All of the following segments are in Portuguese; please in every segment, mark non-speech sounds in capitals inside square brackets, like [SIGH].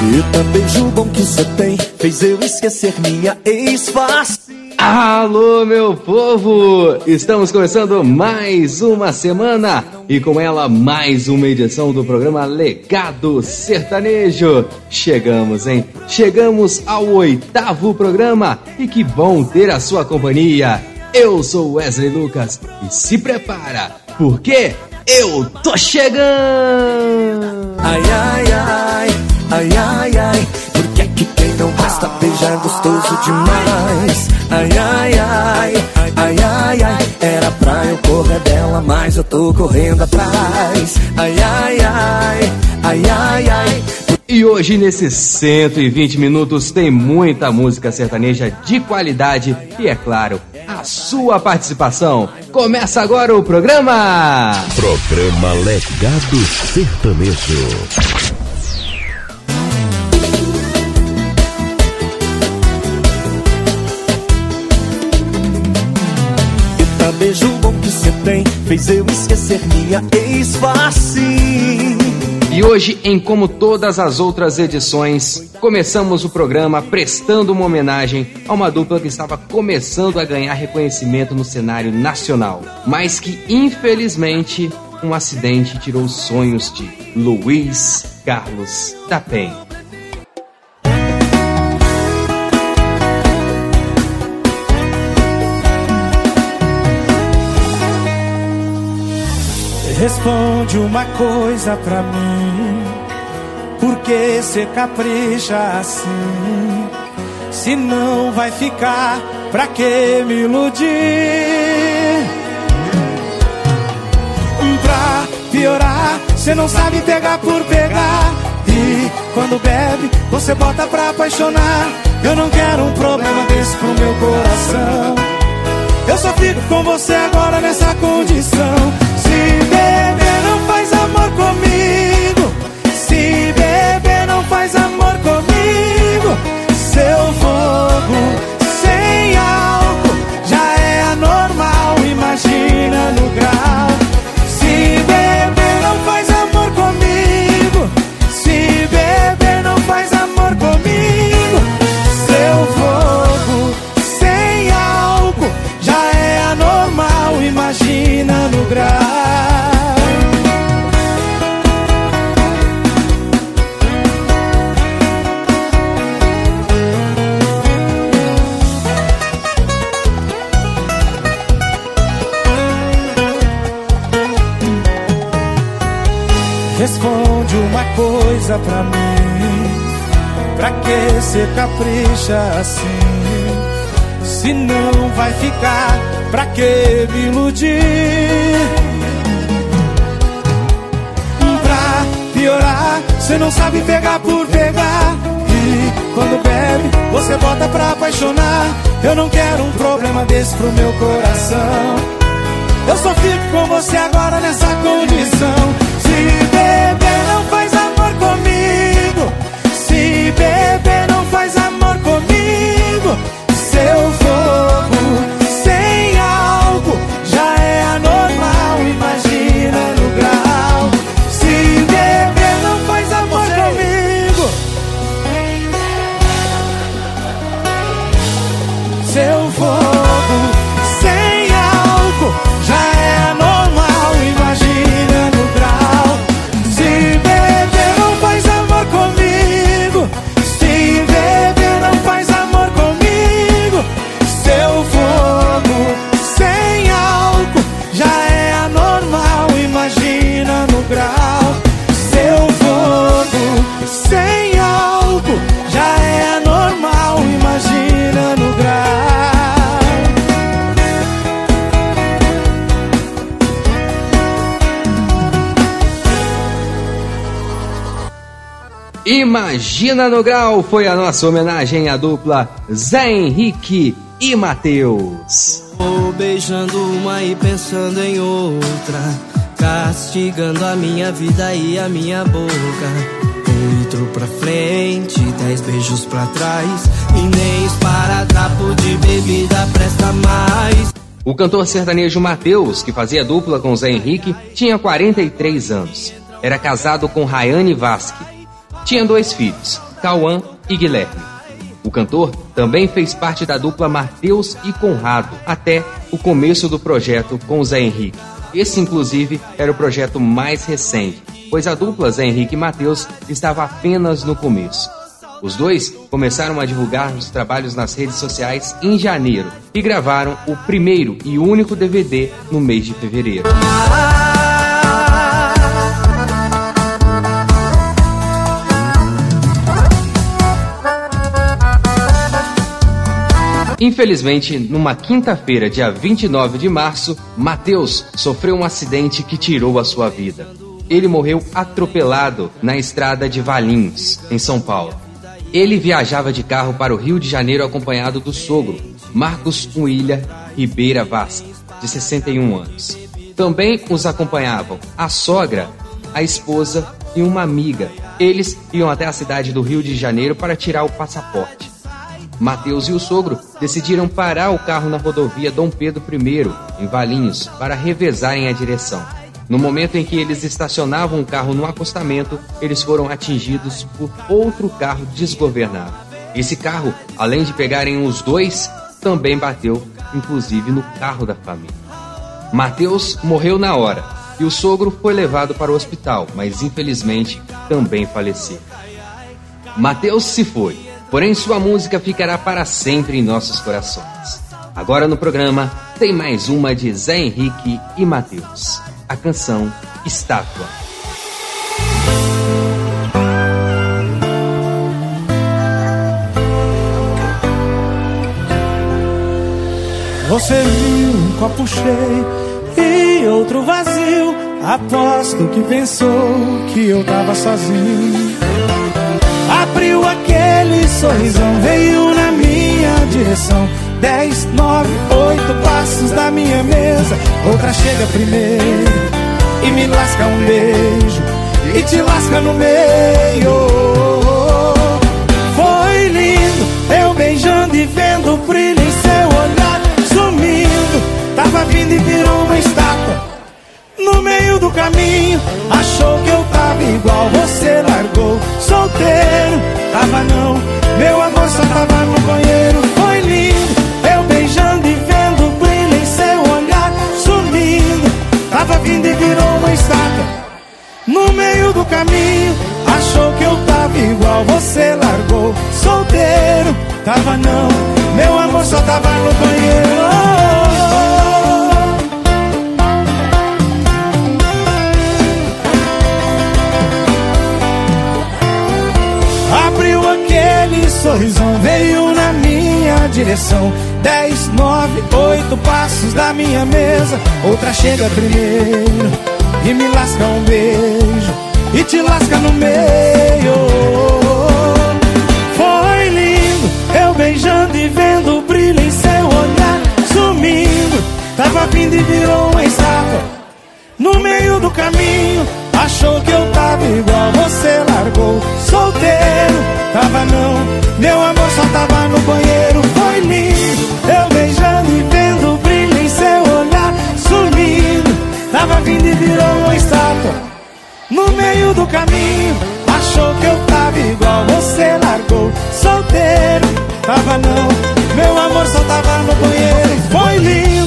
Eita, beijo bom que cê tem Fez eu esquecer minha ex-face Alô, meu povo! Estamos começando mais uma semana e com ela mais uma edição do programa Legado Sertanejo. Chegamos, hein? Chegamos ao oitavo programa e que bom ter a sua companhia. Eu sou Wesley Lucas e se prepara, porque eu tô chegando! Ai, ai, ai, ai, ai, ai Por que é que quem não presta beijar gostoso demais? Ai, ai, ai, ai, ai, ai Era pra eu correr dela, mas eu tô correndo atrás Ai, ai, ai, ai, ai, ai E hoje, nesses 120 minutos, tem muita música sertaneja de qualidade e, é claro, a sua participação. Começa agora o programa! Programa Legado Sertanejo. Que cê tem Fez eu esquecer minha ex-face E hoje, em como todas as outras edições, começamos o programa prestando uma homenagem a uma dupla que estava começando a ganhar reconhecimento no cenário nacional, mas que infelizmente um acidente tirou os sonhos de Luiz Carlos da Penha. Responde uma coisa pra mim. Por que cê capricha assim? Se não vai ficar, pra que me iludir? Pra piorar, cê não sabe pegar por pegar. E quando bebe, você bota pra apaixonar. Eu não quero um problema desse pro meu coração. Eu só fico com você agora nessa condição. Beber, não faz amor comigo. Se beber, não faz amor comigo. Seu fogo pra mim. Pra que cê capricha assim? Se não vai ficar, pra que me iludir? Pra piorar, cê não sabe pegar por pegar. E quando bebe, você bota pra apaixonar. Eu não quero um problema desse pro meu coração. Eu só fico com você agora nessa condição. Se beber, Imagina no Grau foi a nossa homenagem à dupla Zé Henrique e Matheus. Vou beijando uma e pensando em outra, castigando a minha vida e a minha boca. Oito pra frente, dez beijos pra trás, e nem esparadrapo de bebida presta mais. O cantor sertanejo Matheus, que fazia dupla com Zé Henrique, tinha 43 anos. Era casado com Rayane Vasque tinha dois filhos, Cauã e Guilherme. O cantor também fez parte da dupla Mateus e Conrado até o começo do projeto com Zé Henrique. Esse, inclusive, era o projeto mais recente, pois a dupla Zé Henrique e Mateus estava apenas no começo. Os dois começaram a divulgar os trabalhos nas redes sociais em janeiro e gravaram o primeiro e único DVD no mês de fevereiro. Infelizmente, numa quinta-feira, dia 29 de março, Mateus sofreu um acidente que tirou a sua vida. Ele morreu atropelado na estrada de Valinhos, em São Paulo. Ele viajava de carro para o Rio de Janeiro acompanhado do sogro, Marcos William Ribeira Vasque, de 61 anos. Também os acompanhavam a sogra, a esposa e uma amiga. Eles iam até a cidade do Rio de Janeiro para tirar o passaporte. Mateus e o sogro decidiram parar o carro na rodovia Dom Pedro I, em Valinhos, para revezarem a direção. No momento em que eles estacionavam o carro no acostamento, eles foram atingidos por outro carro desgovernado. Esse carro, além de pegarem os dois, também bateu, inclusive, no carro da família. Mateus morreu na hora e o sogro foi levado para o hospital, mas infelizmente também faleceu. Mateus se foi porém sua música ficará para sempre em nossos corações. Agora no programa tem mais uma de Zé Henrique e Matheus, a canção Estátua. Você viu um copo cheio e outro vazio. Aposto que pensou que eu tava sozinho. Abriu aquele sorrisão, veio na minha direção. Dez, nove, oito passos da minha mesa. Outra chega primeiro e me lasca um beijo. E te lasca no meio. Foi lindo, eu beijando e vendo o brilho em seu olhar. Sumindo, tava vindo e virou uma estátua. Meio do caminho, achou que eu tava igual, você largou. Solteiro, tava não, meu amor só tava no banheiro. Foi lindo, eu beijando e vendo o brilho em seu olhar. Sumindo, tava vindo e virou uma estátua. No meio do caminho, achou que eu tava igual, você largou. Solteiro, tava não, meu amor só tava no banheiro. Sorrisão veio na minha direção. Dez, nove, oito passos da minha mesa. Outra chega primeiro e me lasca um beijo e te lasca no meio. Foi lindo, eu beijando e vendo o brilho em seu olhar. Sumindo, tava vindo e virou uma estátua. No meio do caminho, achou que eu tava igual, você largou. Solteiro, tava não meu amor só tava no banheiro, foi lindo. Eu beijando e vendo o brilho em seu olhar, sumindo. Tava vindo e virou uma estátua. No meio do caminho, achou que eu tava igual, você largou. Solteiro, tava não. Meu amor só tava no banheiro, foi lindo.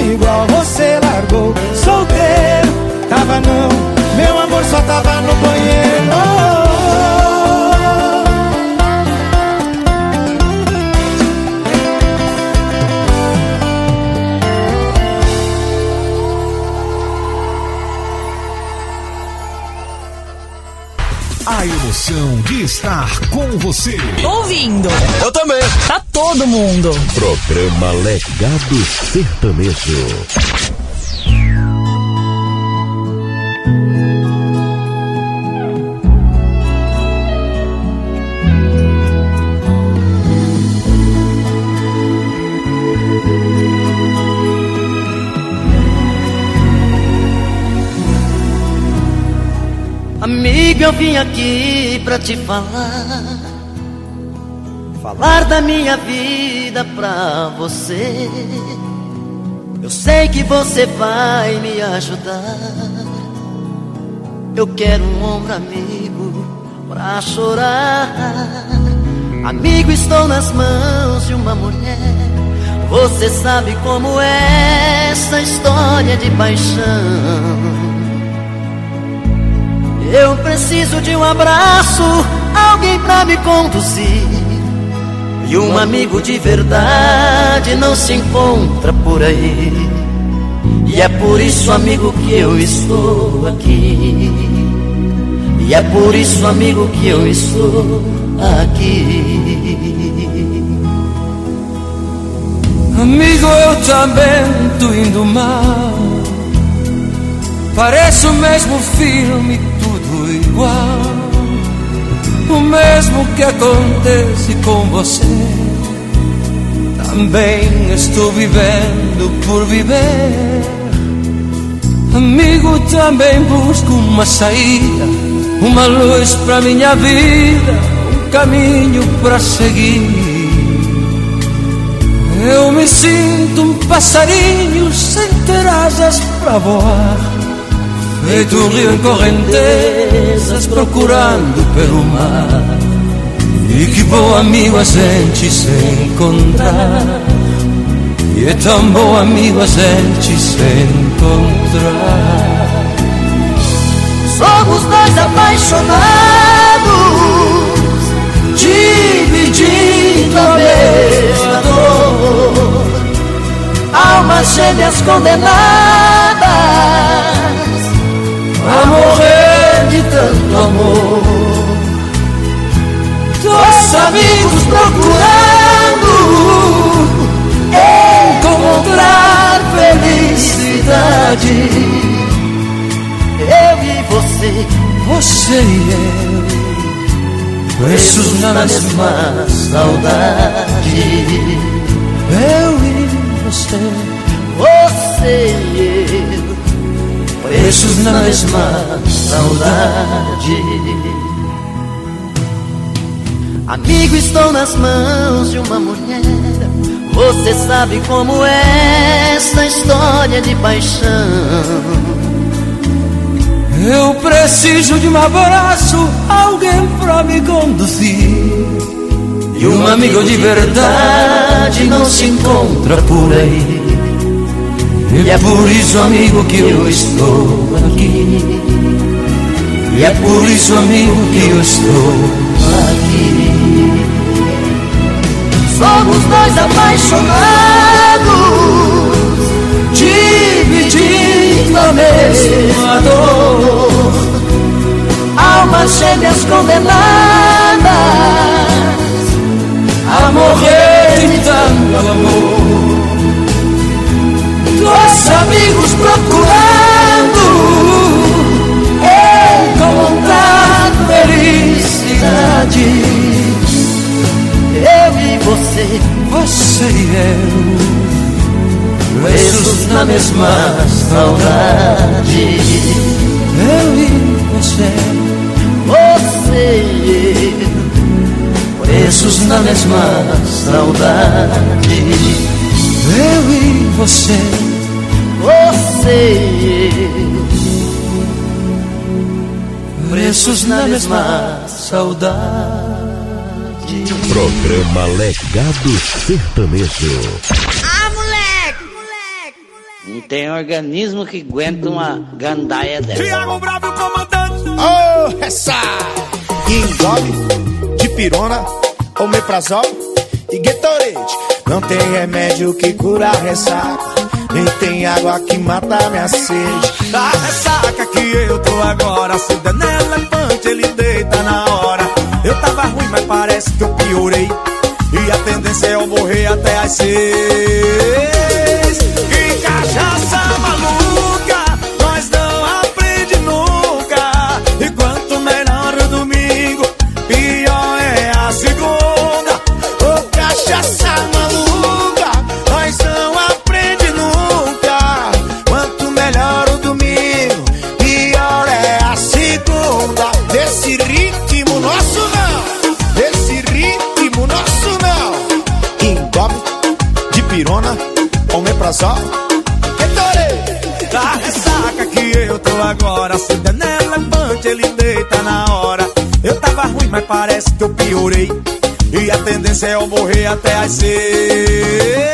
Igual, você largou. Solteiro, tava não, meu amor só tava no banheiro. De estar com você. Ouvindo. Eu também. Tá todo mundo. Programa Legado Sertanejo. Amigo, eu vim aqui pra te falar. Falar da minha vida pra você. Eu sei que você vai me ajudar. Eu quero um ombro amigo pra chorar. Amigo, estou nas mãos de uma mulher. Você sabe como é essa história de paixão. Eu preciso de um abraço, alguém pra me conduzir. E um amigo de verdade não se encontra por aí. E é por isso, amigo, que eu estou aqui. E é por isso, amigo, que eu estou aqui. Amigo, eu também tô indo mal. Parece o mesmo filme, tudo igual. O mesmo que acontece com você. Também estou vivendo por viver. Amigo, também busco uma saída, uma luz pra minha vida, um caminho pra seguir. Eu me sinto um passarinho sem ter asas pra voar. Feito um rio em correntezas procurando pelo mar. E que bom amigo a gente se encontrar. E é tão bom amigo a gente se encontrar. Somos dois apaixonados, dividindo a mesma dor. Almas gêmeas condenadas a morrer de tanto amor. Dois amigos procurando encontrar felicidade. Eu e você, Você e eu, presos na mesma saudade. eu e você, Você e eu, presos na mesma saudade. Amigo, estou nas mãos de uma mulher. Você sabe como é essa história de paixão. eu preciso de um abraço, alguém pra me conduzir. E um amigo de verdade não se encontra por aí. E é por isso, amigo, que eu estou aqui. E é por isso, amigo, que eu estou aqui. Somos dois apaixonados, dividindo a mesma dor. Almas gêmeas condenadas A morrer de tanto amor. Dois amigos procurando encontrar felicidade. Eu e você, Você e eu, presos na mesma saudade. eu e você, Você e eu, presos na mesma saudade. eu e você, Você eu, presos na mesma saudade. Programa Legado Sertanejo. Não tem organismo que aguenta uma gandaia dessa. Bravo, comandante. Oh, essa! Engole de pirona, omeprazol e Gatorade. Não tem remédio que cura a ressaca. Nem tem água que mata minha sede. A ressaca que eu tô agora, acendendo elefante. levante, ele deita na hora. Eu tava ruim, mas parece que eu piorei. E a tendência é eu morrer até às seis. Mas parece que eu piorei. E a tendência é eu morrer até às seis.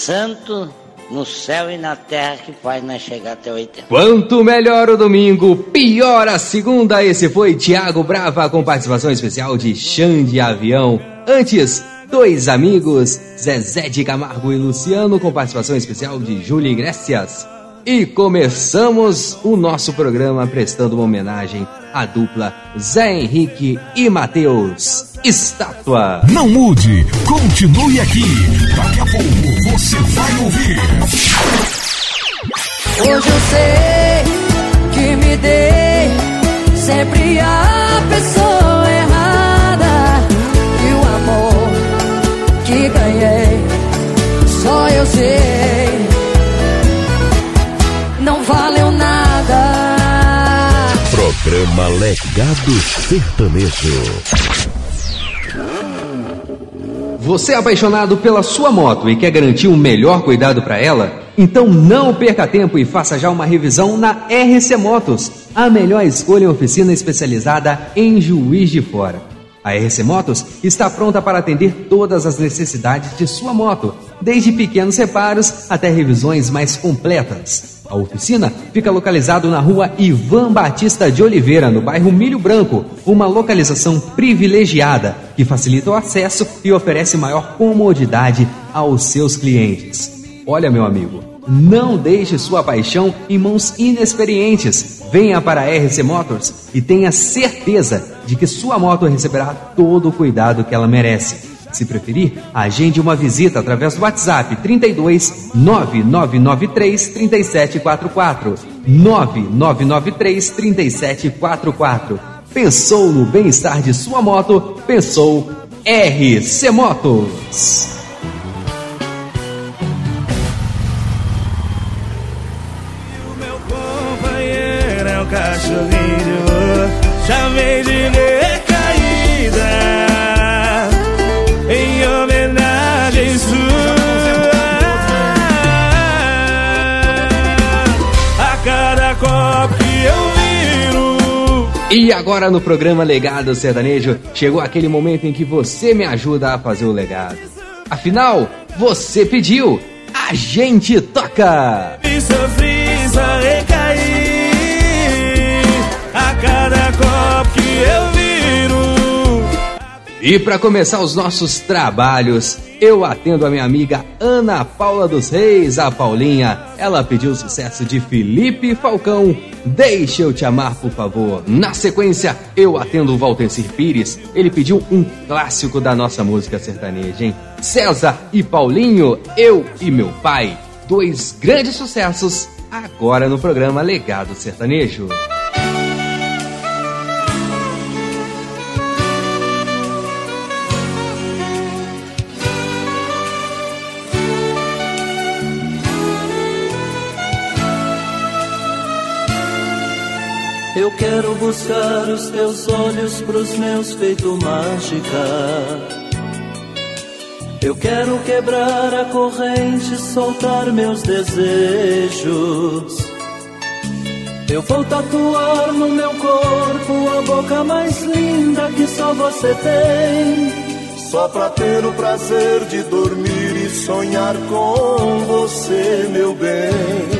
Santo no céu e na terra que faz nós chegar até 80. Quanto melhor o domingo, pior a segunda. Esse foi Tiago Brava com participação especial de Xande Avião. Antes, dois amigos, Zezé de Camargo e Luciano com participação especial de Júlia Iglesias. E começamos o nosso programa prestando uma homenagem à dupla Zé Henrique e Matheus. Estátua. Não mude, continue aqui. Daqui a pouco você vai ouvir. Hoje eu sei que me dei sempre a pessoa errada e o amor que ganhei só eu sei não valeu. Programa Legado Sertanejo. Você é apaixonado pela sua moto e quer garantir o melhor cuidado para ela? Então não perca tempo e faça já uma revisão na RC Motos, a melhor escolha em oficina especializada em Juiz de Fora. A RC Motos está pronta para atender todas as necessidades de sua moto, desde pequenos reparos até revisões mais completas. A oficina fica localizado na rua Ivan Batista de Oliveira, no bairro Milho Branco, uma localização privilegiada que facilita o acesso e oferece maior comodidade aos seus clientes. Olha, meu amigo, não deixe sua paixão em mãos inexperientes. Venha para a RC Motors e tenha certeza de que sua moto receberá todo o cuidado que ela merece. Se preferir, agende uma visita através do WhatsApp 32 9993 3744. 9993 3744. Pensou no bem-estar de sua moto? Pensou RC Motos. O meu companheiro é o cachorrinho Chamei de recaída E agora no programa Legado Sertanejo, chegou aquele momento em que você me ajuda a fazer o legado. Afinal, você pediu, a gente toca! E sofri, só recaí A cada copo que eu viro E para começar os nossos trabalhos, eu atendo a minha amiga Ana Paula dos Reis, a Paulinha. Ela pediu o sucesso de Felipe Falcão. Deixa eu te amar, por favor. Na sequência, eu atendo o Valtencir Pires. Ele pediu um clássico da nossa música sertaneja, hein? César e Paulinho, Eu e Meu Pai. Dois grandes sucessos agora no programa Legado Sertanejo. Eu quero buscar os teus olhos pros meus feito mágica. Eu quero quebrar a corrente, soltar meus desejos. Eu vou tatuar no meu corpo a boca mais linda que só você tem. Só pra ter o prazer de dormir e sonhar com você, meu bem.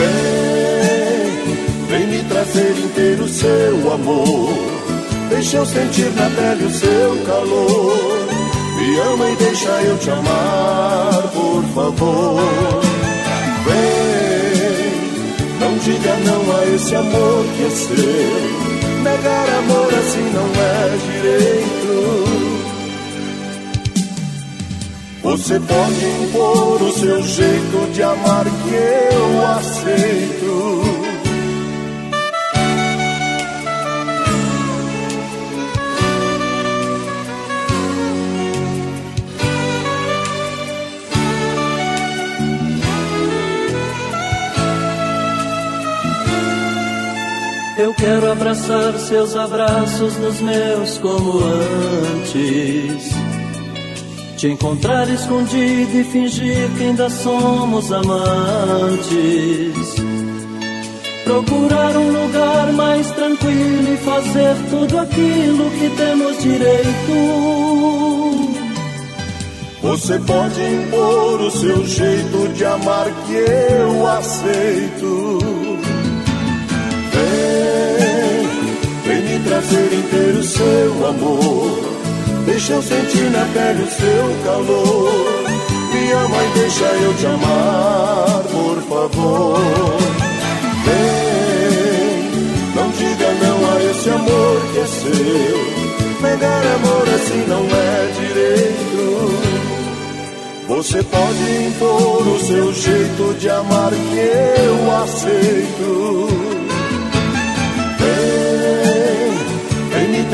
Vem, vem me trazer inteiro seu amor. Deixa eu sentir na pele o seu calor. Me ama e deixa eu te amar, por favor. Não diga não a esse amor que é seu. Negar amor assim não é direito. Você pode impor o seu jeito de amar que eu aceito. Eu quero abraçar seus abraços nos meus como antes. Te encontrar escondido e fingir que ainda somos amantes. Procurar um lugar mais tranquilo e fazer tudo aquilo que temos direito. Você pode impor o seu jeito de amar que eu aceito. trazer inteiro seu amor. Deixa eu sentir na pele o seu calor. Me ama e deixa eu te amar, por favor. Vem, não diga não a esse amor que é seu. Negar amor assim não é direito. Você pode impor o seu jeito de amar que eu aceito.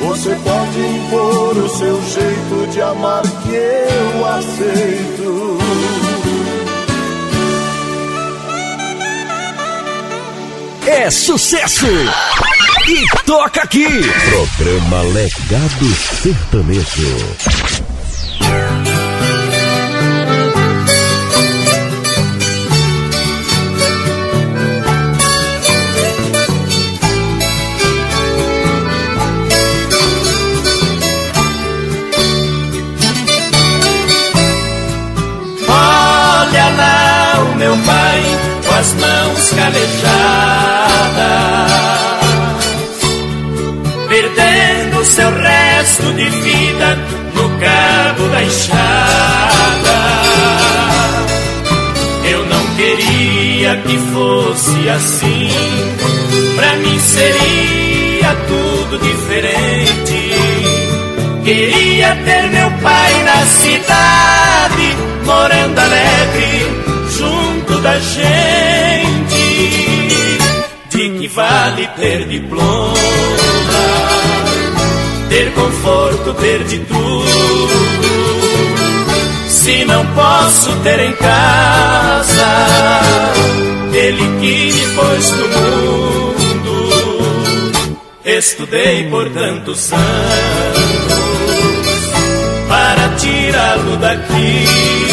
Você pode impor o seu jeito de amar que eu aceito. É sucesso! E toca aqui! Programa Legado Sertanejo. As mãos calejadas, perdendo seu resto de vida no cabo da enxada. Eu não queria que fosse assim, pra mim seria tudo diferente. Queria ter meu pai na cidade, morando alegre da gente de que vale ter diploma, ter conforto, ter de tudo. Se não posso ter em casa, ele que me pôs no mundo. Estudei por tantos anos para tirá-lo daqui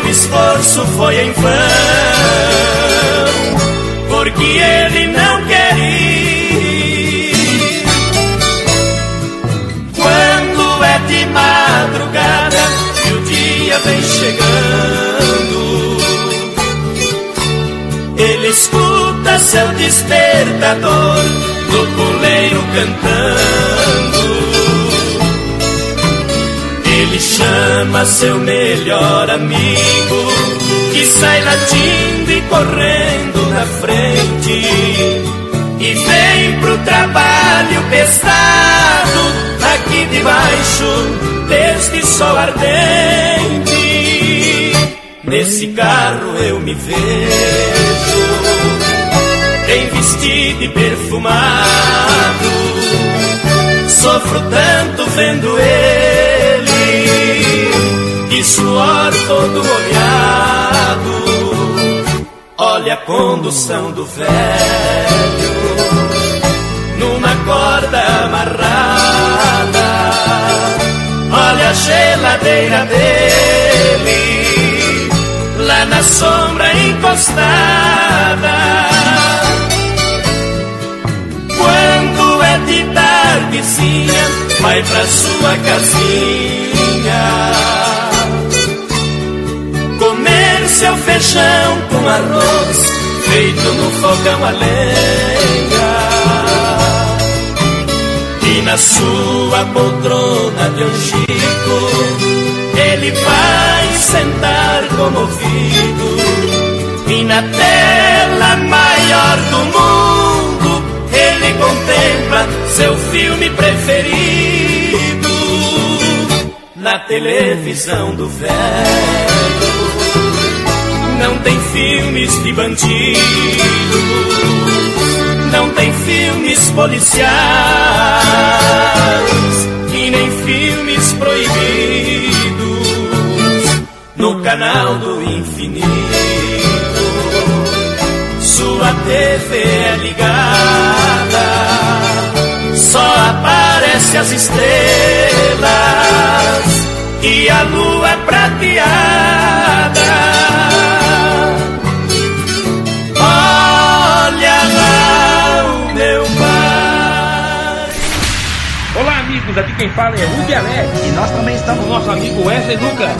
meu esforço foi em vão, porque ele não quer ir. Quando é de madrugada e o dia vem chegando, ele escuta morador do puleiro cantando. Ele chama seu melhor amigo, que sai latindo e correndo na frente. E vem pro trabalho pesado, aqui debaixo deste sol ardente. Nesse carro eu me vejo, bem vestido e perfumado. Sofro tanto vendo ele, suor todo molhado. Olha a condução do velho, numa corda amarrada. Olha a geladeira dele lá na sombra encostada. Quando é de tardezinha, vai pra sua casinha. Feijão com arroz, feito no fogão a lenha. E na sua poltrona de angico, ele vai sentar comovido. E na tela maior do mundo ele contempla seu filme preferido. Na televisão do velho não tem filmes de bandido não tem filmes policiais. E nem filmes proibidos. No canal do infinito. Sua TV é ligada, só aparece as estrelas. E a lua é prateada. Amigos, aqui quem fala é Rubi Alex e nós também estamos nosso amigo Wesley Lucas.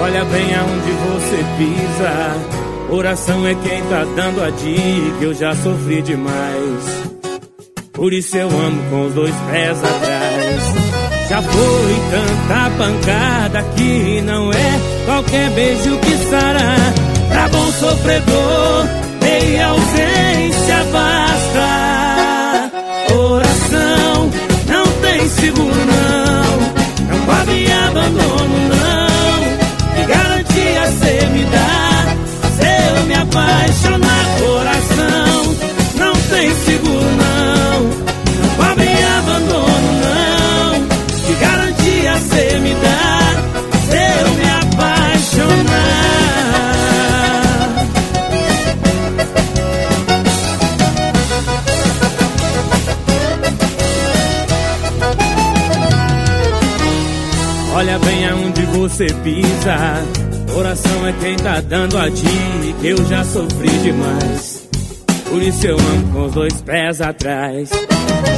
Olha bem aonde você pisa. Oração é quem tá dando a dica. Eu já sofri demais. Por isso eu amo com os dois pés atrás. Já foi tanta pancada que não é qualquer beijo que sara. Pra bom sofredor, meia ausência basta. Oração seguro não. Não pode abandono não. Que garantia cê me dá? Se eu me apaixonar, coração não tem seguro Olha bem aonde você pisa. Oração é quem tá dando a dica. Eu já sofri demais. Por isso eu amo com os dois pés atrás.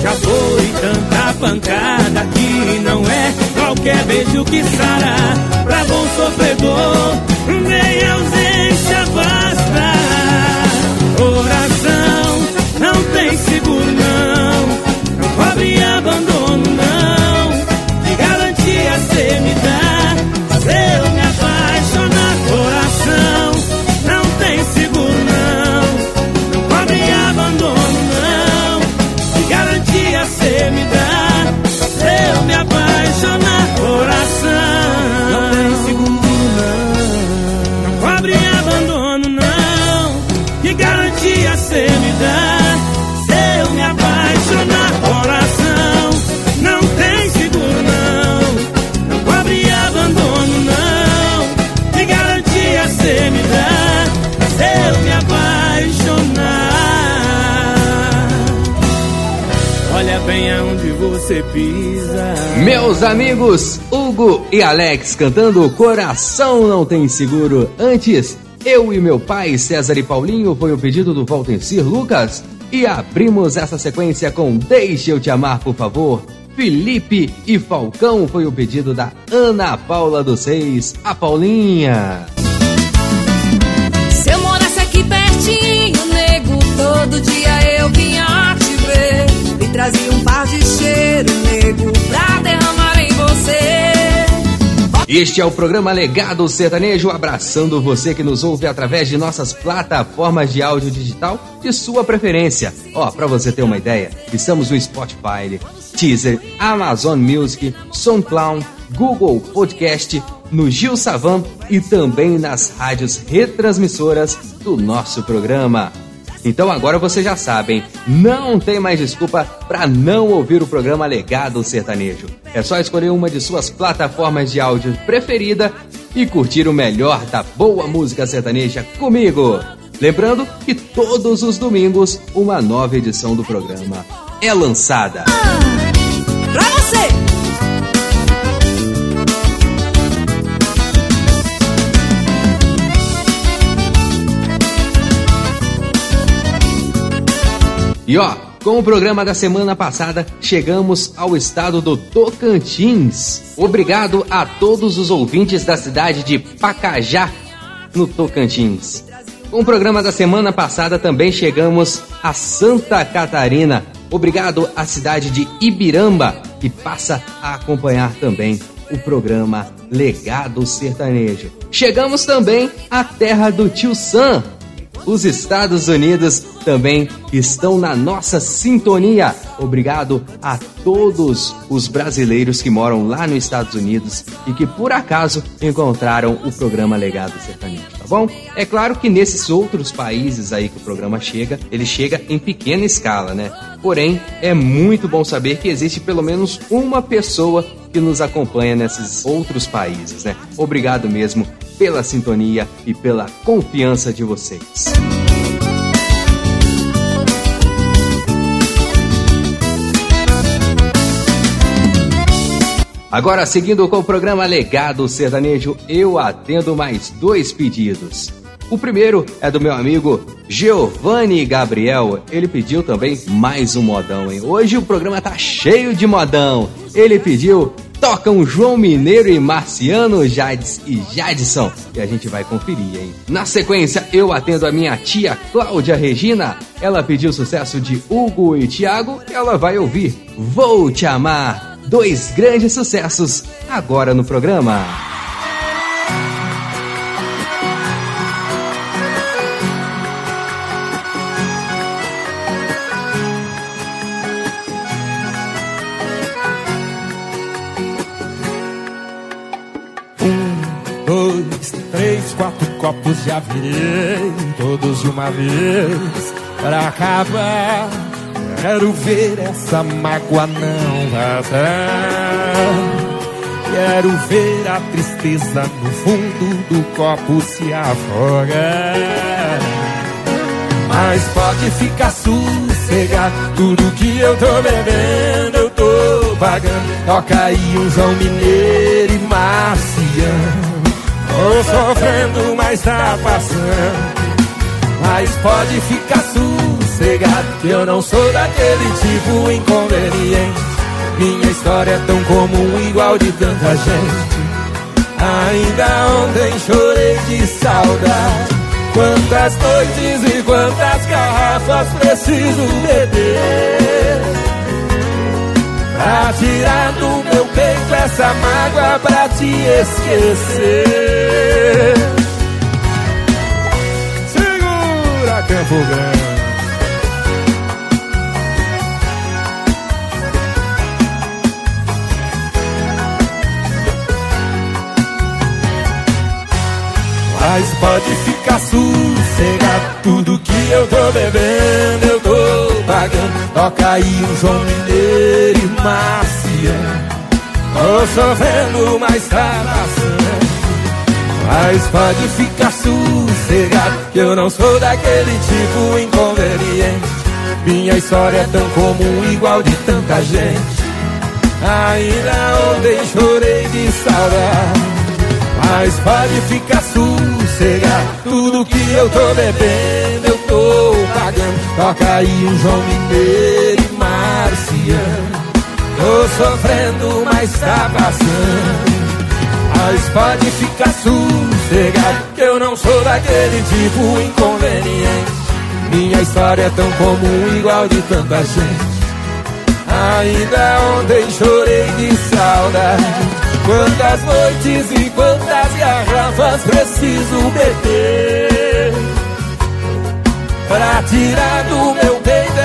Já foi tanta pancada que não é qualquer beijo que sara. Pra bom sofredor, nem ausência basta. Oração não tem seguro não. Você pisa. Meus amigos, Hugo e Alex cantando Coração Não Tem Seguro. Antes, eu e meu pai, César e Paulinho, foi o pedido do Valtencir Lucas. E abrimos essa sequência com Deixe Eu Te Amar, por favor. Felipe e Falcão foi o pedido da Ana Paula dos Reis, a Paulinha. Se eu morasse aqui pertinho, nego, todo dia eu vinha amigas e um par de cheiro nego pra derramar em você. Este é o programa Legado Sertanejo, abraçando você que nos ouve através de nossas plataformas de áudio digital de sua preferência. Ó, pra você ter uma ideia, estamos no Spotify, Teaser, Amazon Music, SoundCloud, Google Podcast, no Gil Savan e também nas rádios retransmissoras do nosso programa. Então agora você já sabem, não tem mais desculpa para não ouvir o programa Legado Sertanejo. É só escolher uma de suas plataformas de áudio preferida e curtir o melhor da boa música sertaneja comigo. Lembrando que todos os domingos uma nova edição do programa é lançada. Pra você! E ó, com o programa da semana passada, chegamos ao estado do Tocantins. Obrigado a todos os ouvintes da cidade de Pacajá, no Tocantins. Com o programa da semana passada também chegamos a Santa Catarina. Obrigado à cidade de Ibiramba, que passa a acompanhar também o programa Legado Sertanejo. Chegamos também à terra do tio Sam, os Estados Unidos também estão na nossa sintonia. Obrigado a todos os brasileiros que moram lá nos Estados Unidos e que por acaso encontraram o programa Legado Sertanejo, tá bom? É claro que nesses outros países aí que o programa chega, ele chega em pequena escala, né? Porém, é muito bom saber que existe pelo menos uma pessoa que nos acompanha nesses outros países, né? Obrigado mesmo pela sintonia e pela confiança de vocês. Agora, seguindo com o programa Legado Sertanejo, eu atendo mais dois pedidos. O primeiro é do meu amigo Giovanni Gabriel. Ele pediu também mais um modão, hein? Hoje o programa tá cheio de modão. Ele pediu tocam João Mineiro e Marciano Jades e Jadson. E a gente vai conferir, hein? Na sequência, eu atendo a minha tia Cláudia Regina. Ela pediu sucesso de Hugo e Thiago. Ela vai ouvir Vou Te Amar. Dois grandes sucessos agora no programa. Copos já virei, todos de uma vez, para acabar. Quero ver essa mágoa não vazar. Quero ver a tristeza no fundo do copo se afogar. Mas pode ficar sossegado, tudo que eu tô bebendo eu tô pagando. Toca aí um João Mineiro e Marciano. Tô sofrendo, mas tá passando. Mas pode ficar sossegado, que eu não sou daquele tipo inconveniente. Minha história é tão comum, igual de tanta gente. Ainda ontem chorei de saudade. Quantas noites e quantas garrafas preciso beber Pra tirar do meu peito essa mágoa pra te esquecer. Segura Campo Grande. Mas pode ficar sossegado. Tudo que eu tô bebendo eu tô pagando. Toca aí um João Mineiro e Marciano Tô sofrendo, tá passando Mas pode ficar sossegado Que eu não sou daquele tipo inconveniente. Minha história é tão comum, igual de tanta gente. Ainda ontem chorei de saudade. Mas pode ficar sossegado Tudo que eu tô bebendo eu tô pagando. Toca aí um João Mineiro e Marciano Tô sofrendo, mas tá passando. Mas pode ficar sossegado Que eu não sou daquele tipo inconveniente. Minha história é tão comum, igual de tanta gente. Ainda ontem chorei de saudade. Quantas noites e quantas garrafas preciso beber Pra tirar do meu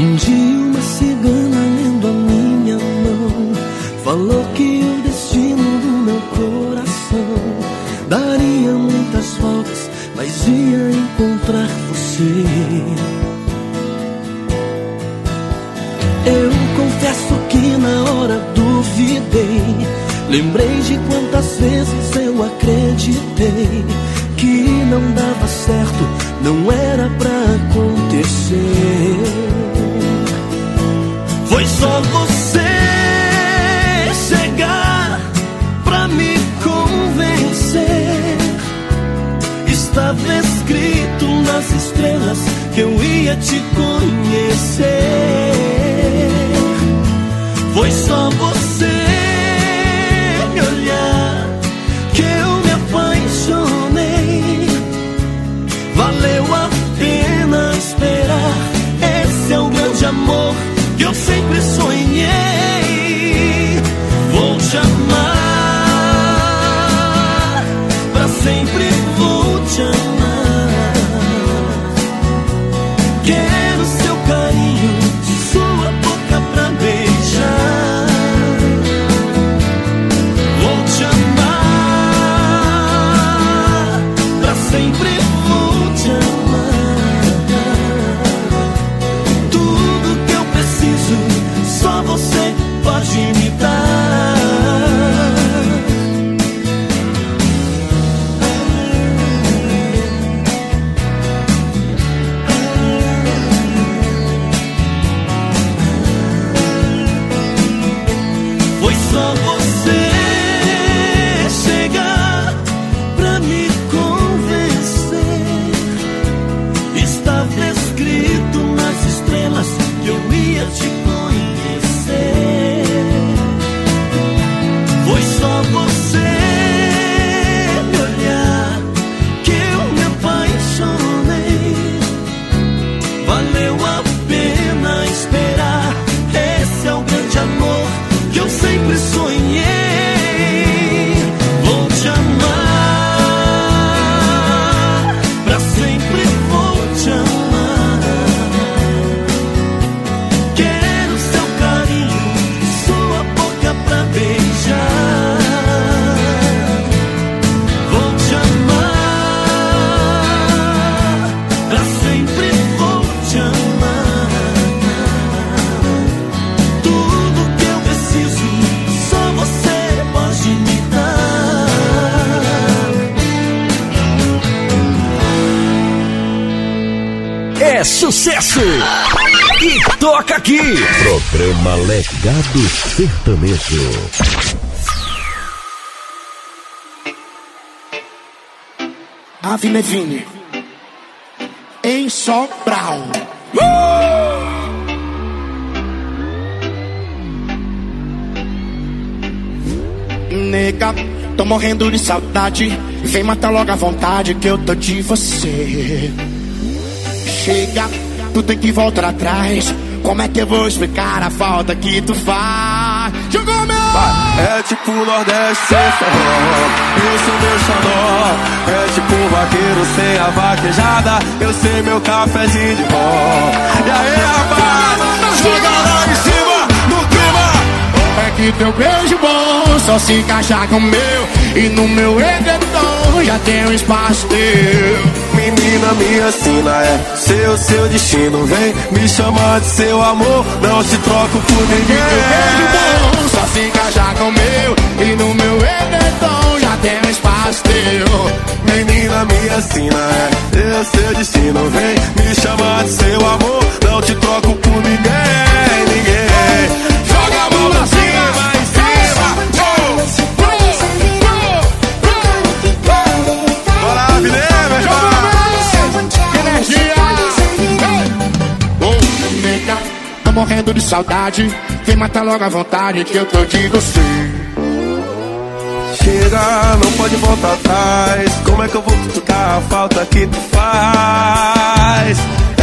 Um dia uma cigana lendo a minha mão falou que o destino do meu coração daria muitas voltas, mas ia encontrar você. Eu confesso que na hora duvidei. Lembrei de quantas vezes eu acreditei que não dava certo, não era pra acontecer. Só você chegar pra me convencer. Estava escrito nas estrelas que eu ia te conhecer. Foi só você sucesso! E toca aqui! Programa Legado Sertanejo. Ave Levine. Em Sobral. Nega, tô morrendo de saudade. Vem matar logo a vontade que eu tô de você. Chega, tu tem que voltar atrás. Como é que eu vou explicar a falta que tu faz? Jogou meu! É tipo Nordeste sem forró Eu sou meu xodó É tipo vaqueiro sem a vaquejada. Eu sei meu cafezinho de pó E aí rapaz, joga lá em cima No clima. É que teu beijo bom só se encaixa com o meu? E no meu edredom já tem um espaço teu Menina, me assina, é seu, seu destino. Vem me chamar de seu amor, não te troco por ninguém. Beijo bom, só se encaixar com o meu. E no meu edredom já tem um espaço teu. Menina, me assina, é seu, seu destino. Vem me chamar de seu amor, não te troco por ninguém. Tô morrendo de saudade. Vem matar logo a vontade que eu tô de você. Chega, não pode voltar atrás. Como é que eu vou explicar a falta que tu faz?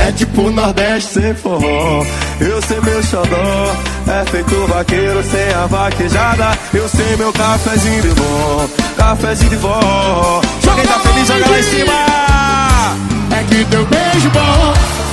É tipo Nordeste sem forró. Eu sei meu xodó. É feito vaqueiro sem a vaquejada. Eu sei meu cafezinho de vó. Cafezinho de vó. Só quem tá feliz, joga lá em cima. É que teu beijo bom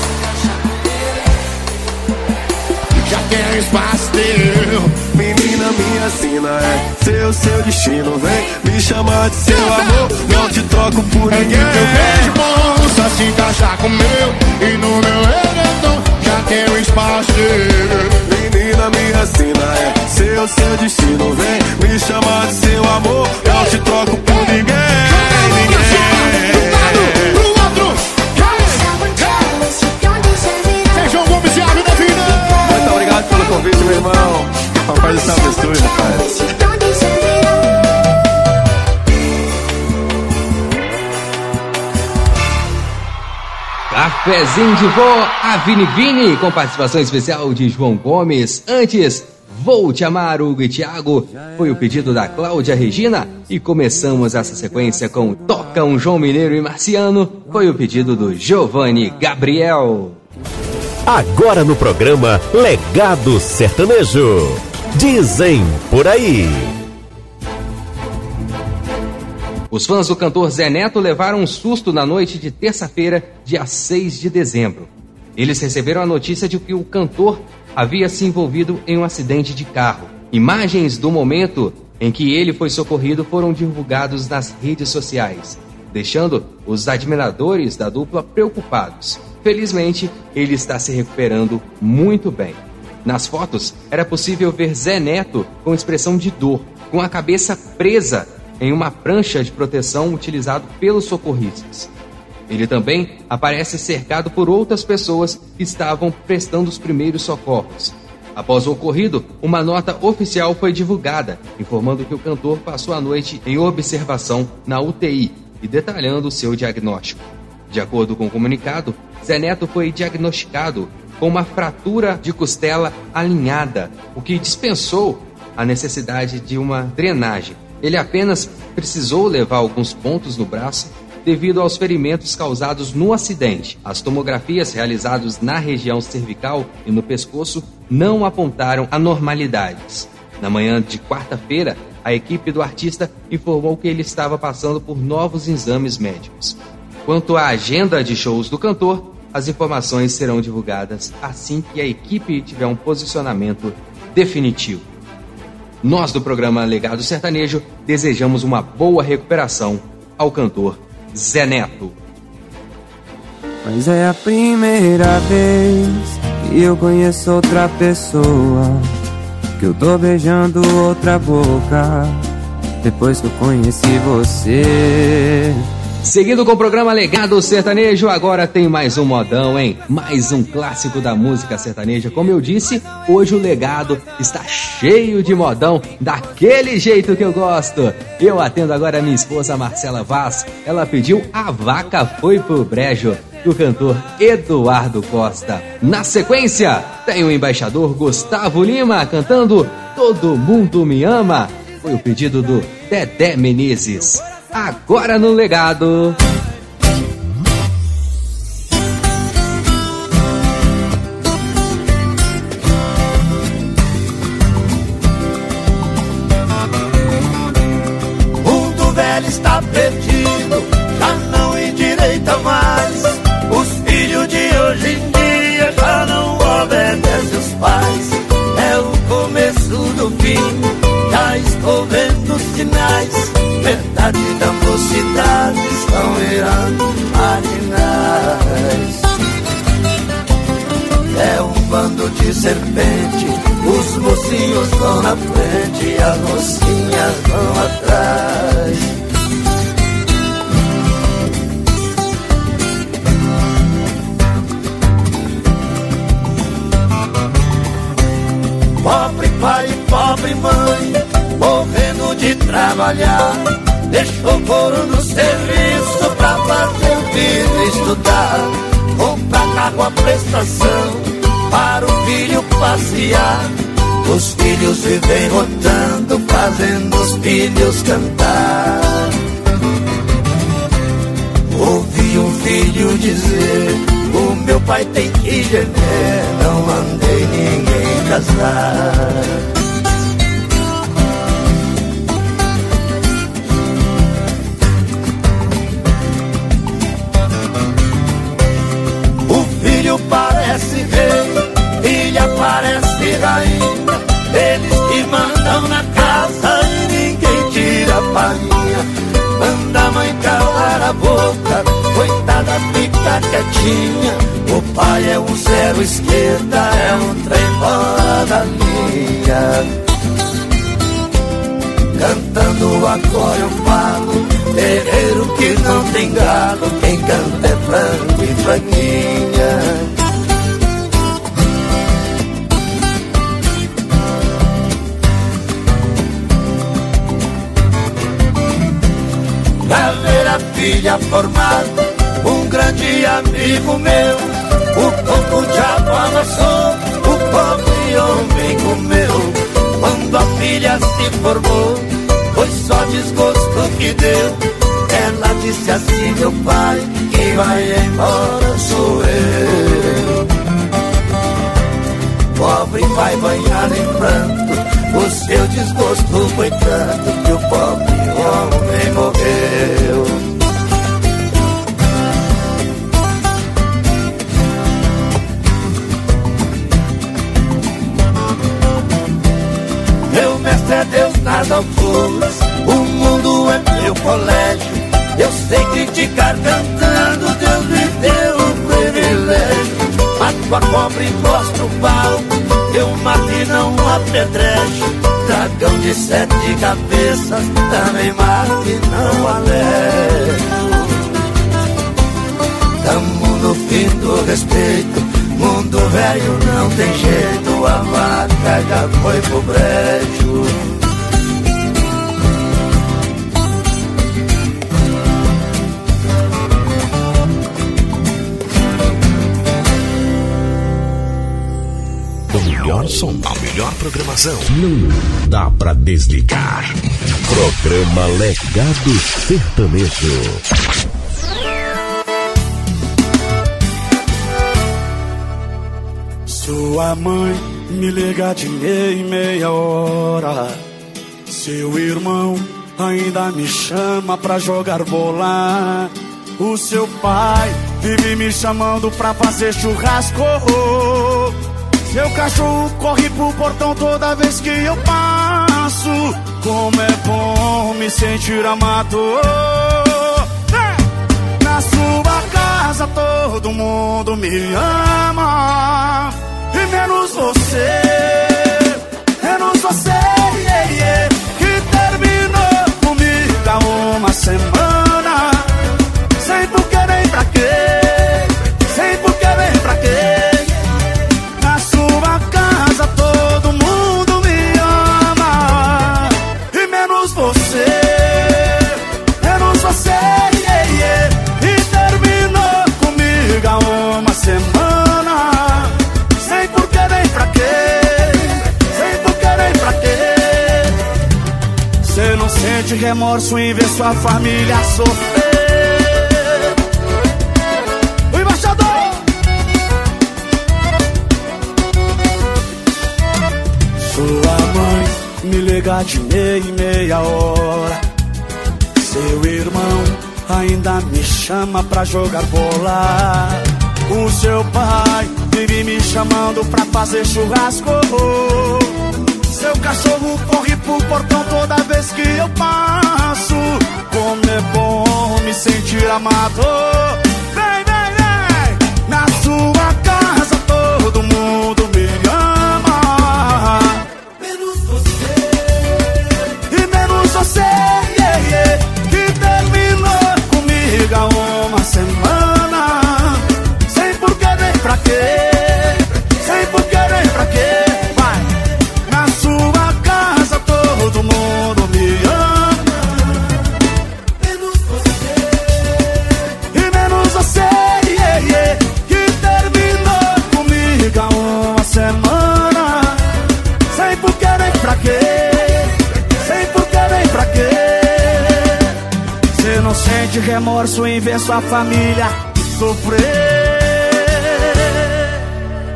um espaço teu. Menina, me assina, é seu, seu destino. Vem me chamar de seu amor. Não te troco por É ninguém. teu beijo bom só se encaixar com meu. E no meu edredom já tem um espaço teu. Menina, me assina, é seu, seu destino. Vem me chamar de seu amor. Não te troco por ninguém. Convite, meu irmão. Papai do céu abençoe, rapaz. Cafezinho de vó, a Vini Vini, com participação especial de João Gomes. Antes, Vou Te Amar, Hugo e Thiago, foi o pedido da Cláudia Regina. E começamos essa sequência com Toca um João Mineiro e Marciano, foi o pedido do Giovanni Gabriel. Agora no programa Legado Sertanejo. Dizem por aí. Os fãs do cantor Zé Neto levaram um susto na noite de terça-feira, dia 6 de dezembro. Eles receberam a notícia de que o cantor havia se envolvido em um acidente de carro. Imagens do momento em que ele foi socorrido foram divulgados nas redes sociais, deixando os admiradores da dupla preocupados. Felizmente, ele está se recuperando muito bem. Nas fotos, era possível ver Zé Neto com expressão de dor, com a cabeça presa em uma prancha de proteção utilizado pelos socorristas. Ele também aparece cercado por outras pessoas que estavam prestando os primeiros socorros. Após o ocorrido, uma nota oficial foi divulgada, informando que o cantor passou a noite em observação na UTI e detalhando seu diagnóstico. De acordo com o comunicado, Zé Neto foi diagnosticado com uma fratura de costela alinhada, o que dispensou a necessidade de uma drenagem. Ele apenas precisou levar alguns pontos no braço devido aos ferimentos causados no acidente. As tomografias realizadas na região cervical e no pescoço não apontaram anormalidades. Na manhã de quarta-feira, a equipe do artista informou que ele estava passando por novos exames médicos. Quanto à agenda de shows do cantor, as informações serão divulgadas assim que a equipe tiver um posicionamento definitivo. Nós do programa Legado Sertanejo desejamos uma boa recuperação ao cantor Zé Neto. Mas é a primeira vez que eu conheço outra pessoa. Que eu tô beijando outra boca. Depois que eu conheci você. Seguindo com o programa Legado Sertanejo, agora tem mais um modão, hein? Mais um clássico da música sertaneja. Como eu disse, hoje o legado está cheio de modão, daquele jeito que eu gosto. Eu atendo agora a minha esposa Marcela Vaz. Ela pediu A Vaca Foi Pro Brejo, do cantor Eduardo Costa. Na sequência, tem o embaixador Gustavo Lima cantando Todo Mundo Me Ama. Foi o pedido do Dedé Menezes. Agora no legado. As mocinhas vão atrás. Pobre pai pobre mãe, morrendo de trabalhar. Deixou couro no serviço pra fazer o filho estudar. Comprar carro a prestação para o filho passear. Os filhos vivem rotando, fazendo os filhos cantar. Ouvi um filho dizer: O meu pai tem que gemer, não mandei ninguém casar. O filho parece rei, filha parece rainha. Mandam na casa e ninguém tira a palhinha. Manda a mãe calar a boca, coitada fica quietinha. O pai é um zero esquerda, é um trem fora da linha. Cantando agora eu falo, terreiro que não tem galo, quem canta é frango e franguinha. Pra ver a filha formada, um grande amigo meu, o coco diabo amassou, o pobre homem comeu. Quando a filha se formou, foi só desgosto que deu. Ela disse assim, meu pai, quem vai embora sou eu. Pobre vai banhar em pranto, o seu desgosto foi tanto que o pobre homem morreu. Meu mestre é Deus, nada opus. O mundo é meu colégio. Eu sei criticar cantando, Deus me deu o privilégio. Mato a cobra e mostro o pau. Eu mato e não apedrejo. Dragão de sete cabeças, também mato e não alejo. Tamo no fim do respeito. Mundo velho não tem jeito, a vaca já foi pro brejo. Melhor som, a melhor programação. Não dá pra desligar. Programa Legado Sertanejo. Sua mãe me liga de meia em meia hora. Seu irmão ainda me chama pra jogar bola. O seu pai vive me chamando pra fazer churrasco. Seu cachorro corre pro portão toda vez que eu passo. Como é bom me sentir amado. Na sua casa todo mundo me ama. E menos você, menos você, yeah, yeah, que terminou comigo há uma semana. Remorso em ver sua família sofrer. O embaixador! Sua mãe me liga de meia em meia hora. Seu irmão ainda me chama pra jogar bola. O seu pai vive me chamando pra fazer churrasco. Seu cachorro corre pro portão toda vez que eu passo. Sentir amado. Vem, vem, vem! Na sua Sente remorso em ver sua família sofrer.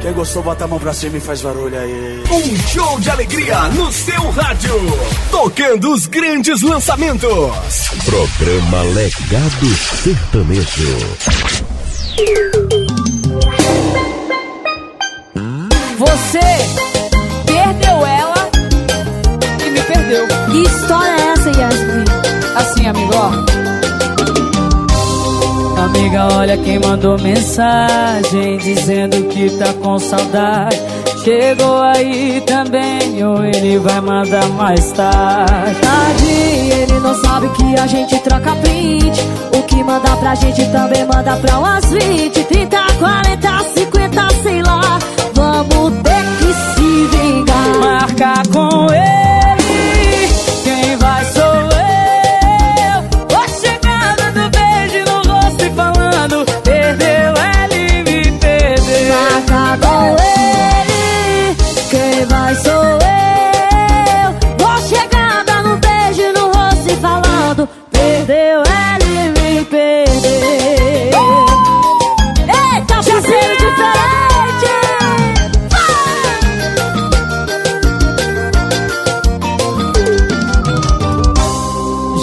Quem gostou, bota a mão pra cima e faz barulho aí. Um show de alegria no seu rádio. Tocando os grandes lançamentos. Programa Legado Sertanejo. Você perdeu ela e me perdeu. Que história é essa, Yasmin? Assim, amigo, ó. Amiga, olha quem mandou mensagem dizendo que tá com saudade. Chegou aí também, ou ele vai mandar mais tarde. Tarde, ele não sabe que a gente troca print. O que manda pra gente também manda pra umas 20, 30, 40, 50, sei lá. Vamos ter que se vingar. Marcar com ele,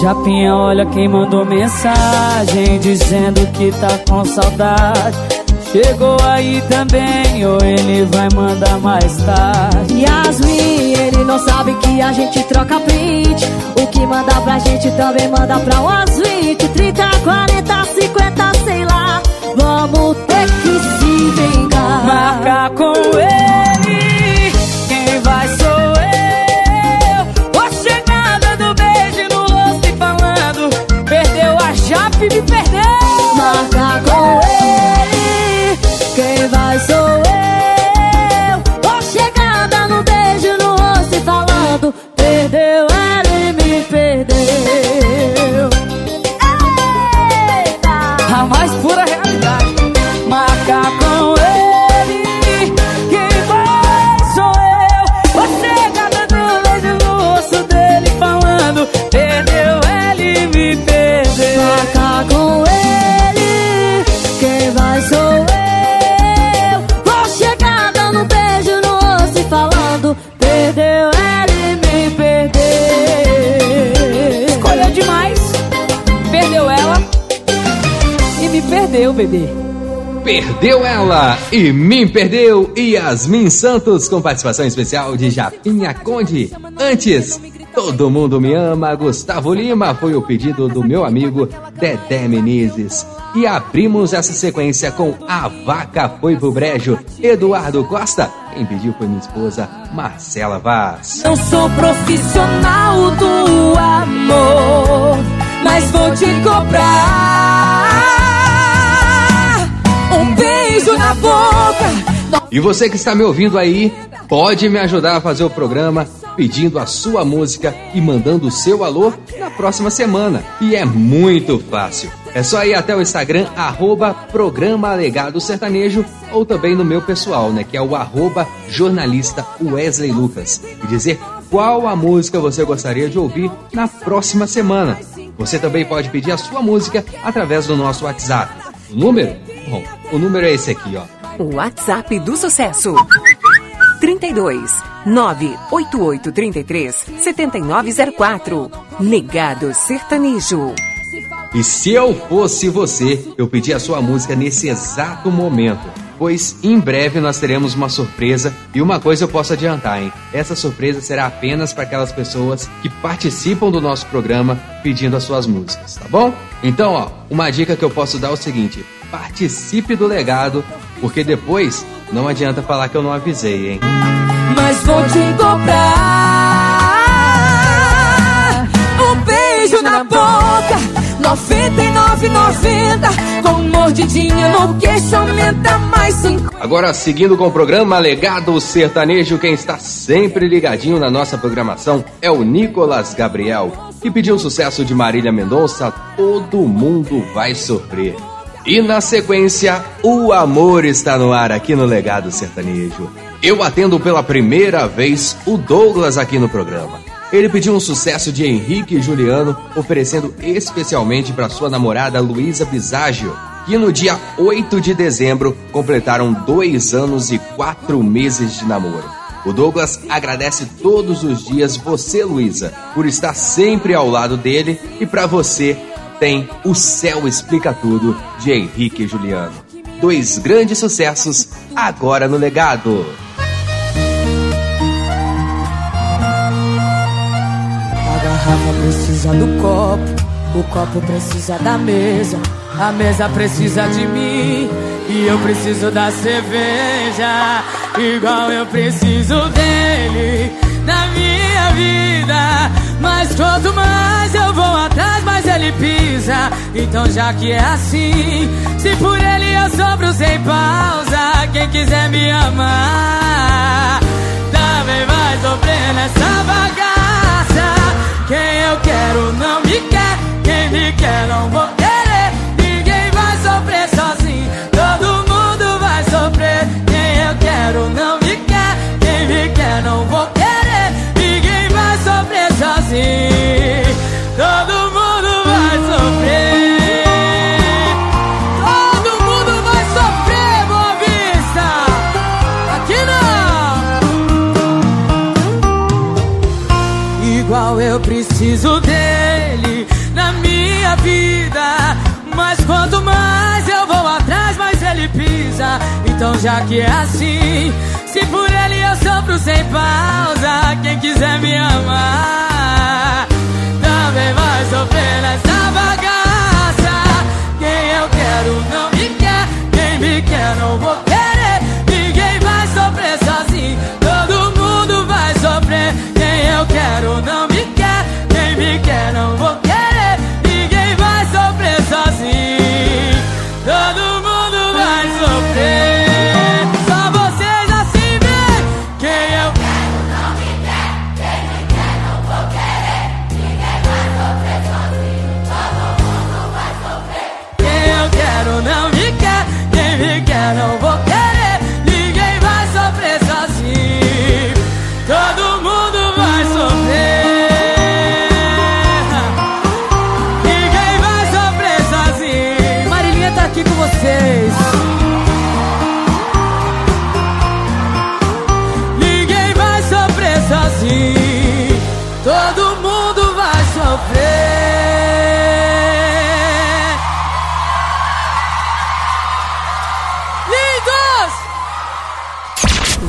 Japinha, olha quem mandou mensagem dizendo que tá com saudade. Chegou aí também, ou ele vai mandar mais tarde. Yasmin, ele não sabe que a gente troca print. O que manda pra gente também manda pra umas 20, 30, 40, 50, sei lá. Vamos ter que se vingar. Perdeu ela e me perdeu Yasmin Santos com participação especial de Japinha Conde. Antes, Todo Mundo Me Ama, Gustavo Lima foi o pedido do meu amigo Dedé Menezes. E abrimos essa sequência com A Vaca Foi Pro Brejo, Eduardo Costa. Quem pediu foi minha esposa Marcela Vaz. Não sou profissional do amor, mas vou te cobrar um beijo na boca. E você que está me ouvindo aí, pode me ajudar a fazer o programa pedindo a sua música e mandando o seu alô na próxima semana. E é muito fácil. É só ir até o Instagram, arroba Programa Legado Sertanejo, ou também no meu pessoal, né? Que é o arroba jornalista Wesley Lucas. E dizer qual a música você gostaria de ouvir na próxima semana. Você também pode pedir a sua música através do nosso WhatsApp. O número? Bom, o número é esse aqui, ó. O WhatsApp do sucesso. 32 988 33 7904. Legado Sertanejo. E se eu fosse você, eu pedi a sua música nesse exato momento. Pois em breve nós teremos uma surpresa e uma coisa eu posso adiantar, hein? Essa surpresa será apenas para aquelas pessoas que participam do nosso programa pedindo as suas músicas, tá bom? Então, ó, uma dica que eu posso dar é o seguinte: participe do legado, porque depois não adianta falar que eu não avisei, hein? Mas vou te um beijo na boca. 99,90 com mordidinha no queixo aumenta mais cinco. Agora, seguindo com o programa Legado Sertanejo, quem está sempre ligadinho na nossa programação é o Nicolas Gabriel, que pediu o sucesso de Marília Mendonça, Todo Mundo Vai Sofrer. E na sequência, o amor está no ar aqui no Legado Sertanejo. Eu atendo pela primeira vez o Douglas aqui no programa. Ele pediu um sucesso de Henrique e Juliano, oferecendo especialmente para sua namorada Luísa Biságio, que no dia 8 de dezembro completaram dois anos e quatro meses de namoro. O Douglas agradece todos os dias você, Luísa, por estar sempre ao lado dele e para você tem O Céu Explica Tudo de Henrique e Juliano. Dois grandes sucessos agora no legado. A garrafa precisa do copo, o copo precisa da mesa, a mesa precisa de mim e eu preciso da cerveja, igual eu preciso dele na minha vida. Mas quanto mais eu vou atrás, mais ele pisa. Então já que é assim, se por ele eu sobro sem pausa, quem quiser me amar também vai sofrer nessa bagaça. Quem eu quero não me quer, quem me quer não vou querer. Ninguém vai sofrer sozinho, todo mundo vai sofrer. Quem eu quero não me quer, quem me quer não vou querer. Sozinho, todo mundo vai sofrer. Todo mundo vai sofrer, Boa Vista. Aqui não. Igual eu preciso dele na minha vida. Mas quanto mais eu vou atrás, mais ele pisa. Então já que é assim, por ele eu sofro sem pausa, quem quiser me amar também vai sofrer nessa bagaça. Quem eu quero não me quer, quem me quer não vou querer. Ninguém vai sofrer sozinho, todo mundo vai sofrer. Quem eu quero não me quer, quem me quer não vou querer.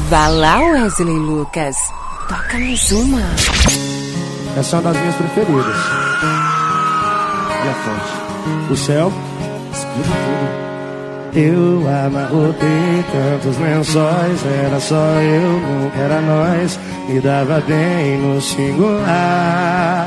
Vá lá, Wesley Lucas. Toca mais uma. Essa é uma das minhas preferidas. Olha a fonte. O céu explica tudo. Eu amarrotei tantos lençóis, era só eu, nunca era nós. Me dava bem no singular.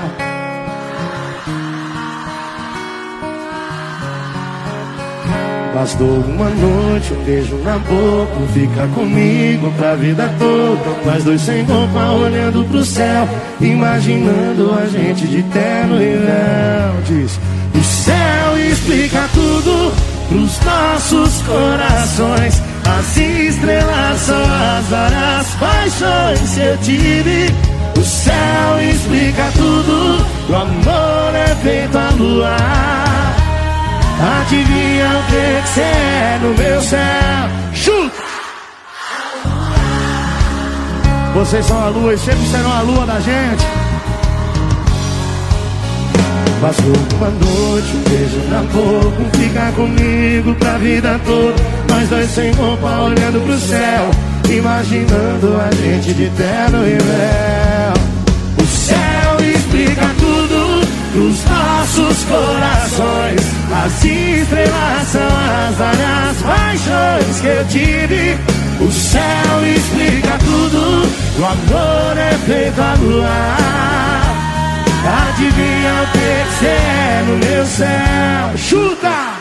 Bastou uma noite, um beijo na boca, fica comigo pra vida toda. Nós dois sem roupa, olhando pro céu, imaginando a gente de terno e véu. Diz: O céu explica tudo pros nossos corações. As estrelas são as várias paixões que eu tive. O céu explica tudo, o amor é feito a luar. Adivinha o que que cê é no meu céu? Chuta! Vocês são a lua e sempre serão a lua da gente. Passou uma noite, um beijo na boca, ficar comigo pra vida toda. Nós dois sem roupa olhando pro céu, imaginando a gente de terno e véu. O céu explica pros nossos corações. As estrelas são as várias paixões que eu tive. O céu explica tudo, o amor é feito a luar. Adivinha o que é no meu céu? Chuta!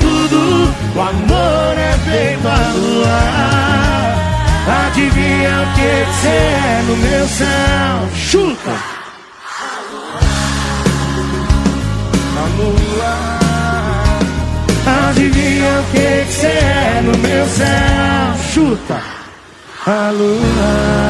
Tudo, o amor é feito a lua. Adivinha o que você é no meu céu? Chuta! A lua. Adivinha o que você é no meu céu? Chuta! A lua.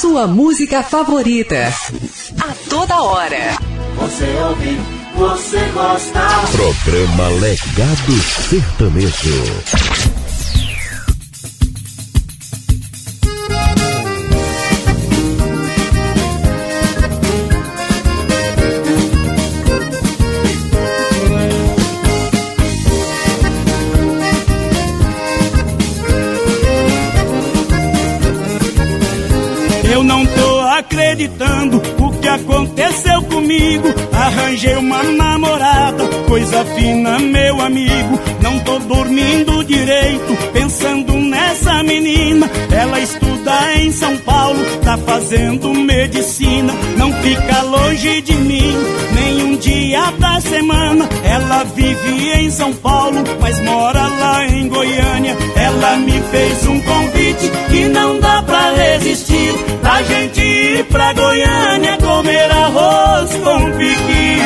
Sua música favorita. A toda hora. Você ouve, você gosta. Programa Legado Sertanejo. Acreditando o que aconteceu comigo. Arranjei uma namorada, coisa fina, meu amigo. Não tô dormindo direito, pensando nessa menina. Ela estuda em São Paulo, tá fazendo medicina. Não fica longe de mim, nenhum dia semana. Ela vive em São Paulo, mas mora lá em Goiânia. Ela me fez um convite que não dá pra resistir. Pra gente ir pra Goiânia comer arroz com piqui.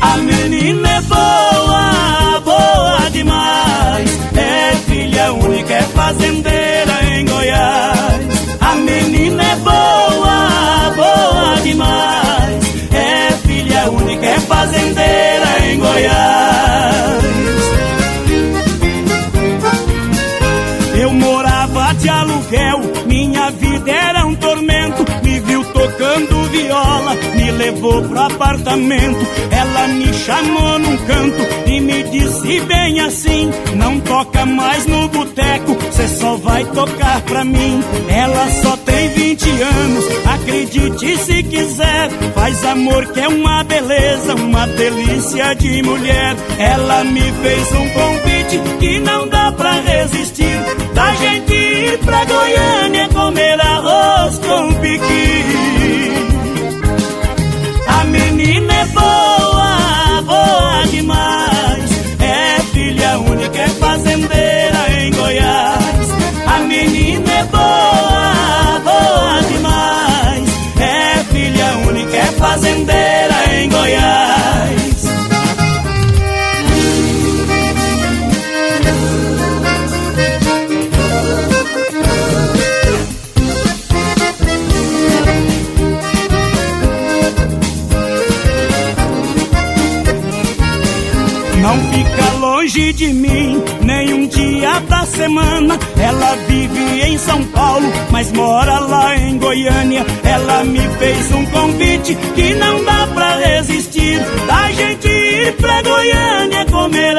A menina é boa, boa demais. É filha única, é fazendeira Goiás. Eu morava de aluguel, minha vida era um tormento. Me viu tocando viola, me levou pro apartamento. Ela me chamou num canto e me disse bem assim: Não toca mais no boteco, cê só vai tocar pra mim. Ela só tem 20 anos, acredite se quiser. Faz amor que é uma beleza, uma delícia de mulher. Ela me fez um convite que não dá pra resistir. Da gente ir pra Goiânia comer arroz com piqui. A menina é boa, boa demais. É filha única, é fazendeira em Goiás. A menina é boa, única, semana. Ela vive em São Paulo, mas mora lá em Goiânia. Ela me fez um convite que não dá pra resistir. Da gente ir pra Goiânia comer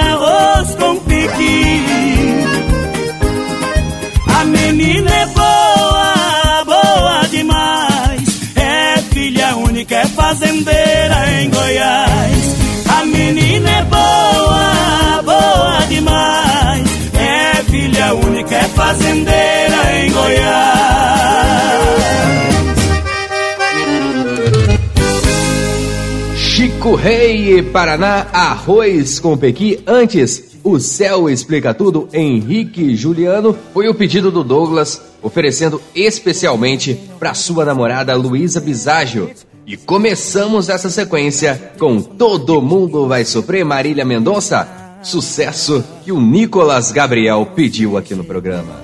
Rei, Paraná, arroz com pequi. Antes, o céu explica tudo. Henrique Juliano foi o pedido do Douglas, oferecendo especialmente para sua namorada Luísa Biságio. E começamos essa sequência com Todo Mundo Vai Sofrer, Marília Mendonça. Sucesso que o Nicolas Gabriel pediu aqui no programa.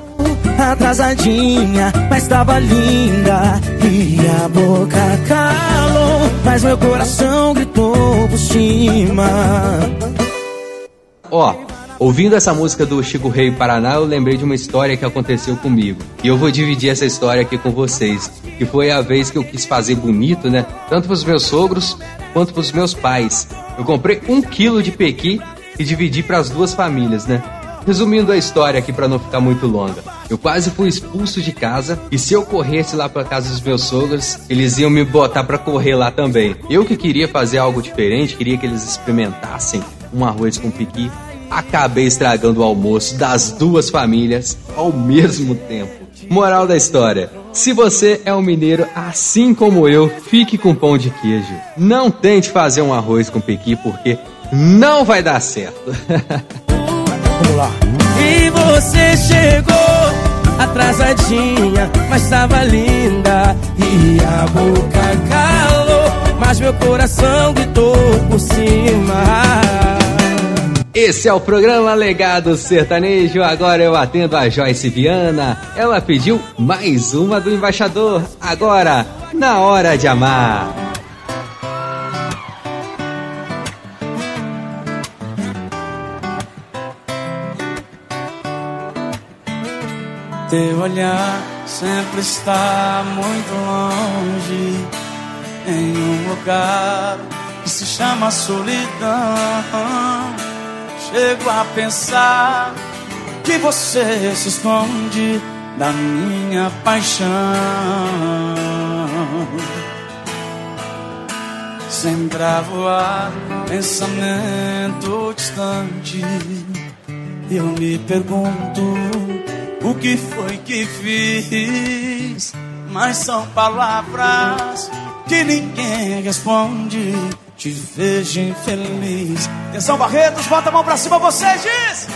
Atrasadinha, mas tava linda E a boca calou Mas meu coração gritou por cima Ó, ouvindo essa música do Chico Rei Paraná, eu lembrei de uma história que aconteceu comigo. E eu vou dividir essa história aqui com vocês. Que foi a vez que eu quis fazer bonito, né? Tanto pros meus sogros quanto pros meus pais. Eu comprei um quilo de pequi e dividi para as duas famílias, né? Resumindo a história aqui para não ficar muito longa, eu quase fui expulso de casa e se eu corresse lá para casa dos meus sogros, eles iam me botar para correr lá também. Eu que queria fazer algo diferente, queria que eles experimentassem um arroz com piqui, acabei estragando o almoço das duas famílias ao mesmo tempo. Moral da história: se você é um mineiro assim como eu, fique com pão de queijo. Não tente fazer um arroz com pequi porque não vai dar certo. [LAUGHS] Vamos lá. E você chegou atrasadinha, mas tava linda e a boca calou, mas meu coração gritou por cima. Esse é o programa Legado Sertanejo. Agora eu atendo a Joyce Viana. Ela pediu mais uma do embaixador. Agora, na hora de amar. Teu olhar sempre está muito longe, em um lugar que se chama solidão. Chego a pensar que você se esconde da minha paixão. Sempre a voar, pensamento distante. Eu me pergunto o que foi que fiz. Mas são palavras que ninguém responde te vejo infeliz. Atenção, Barretos, bota a mão pra cima, você diz.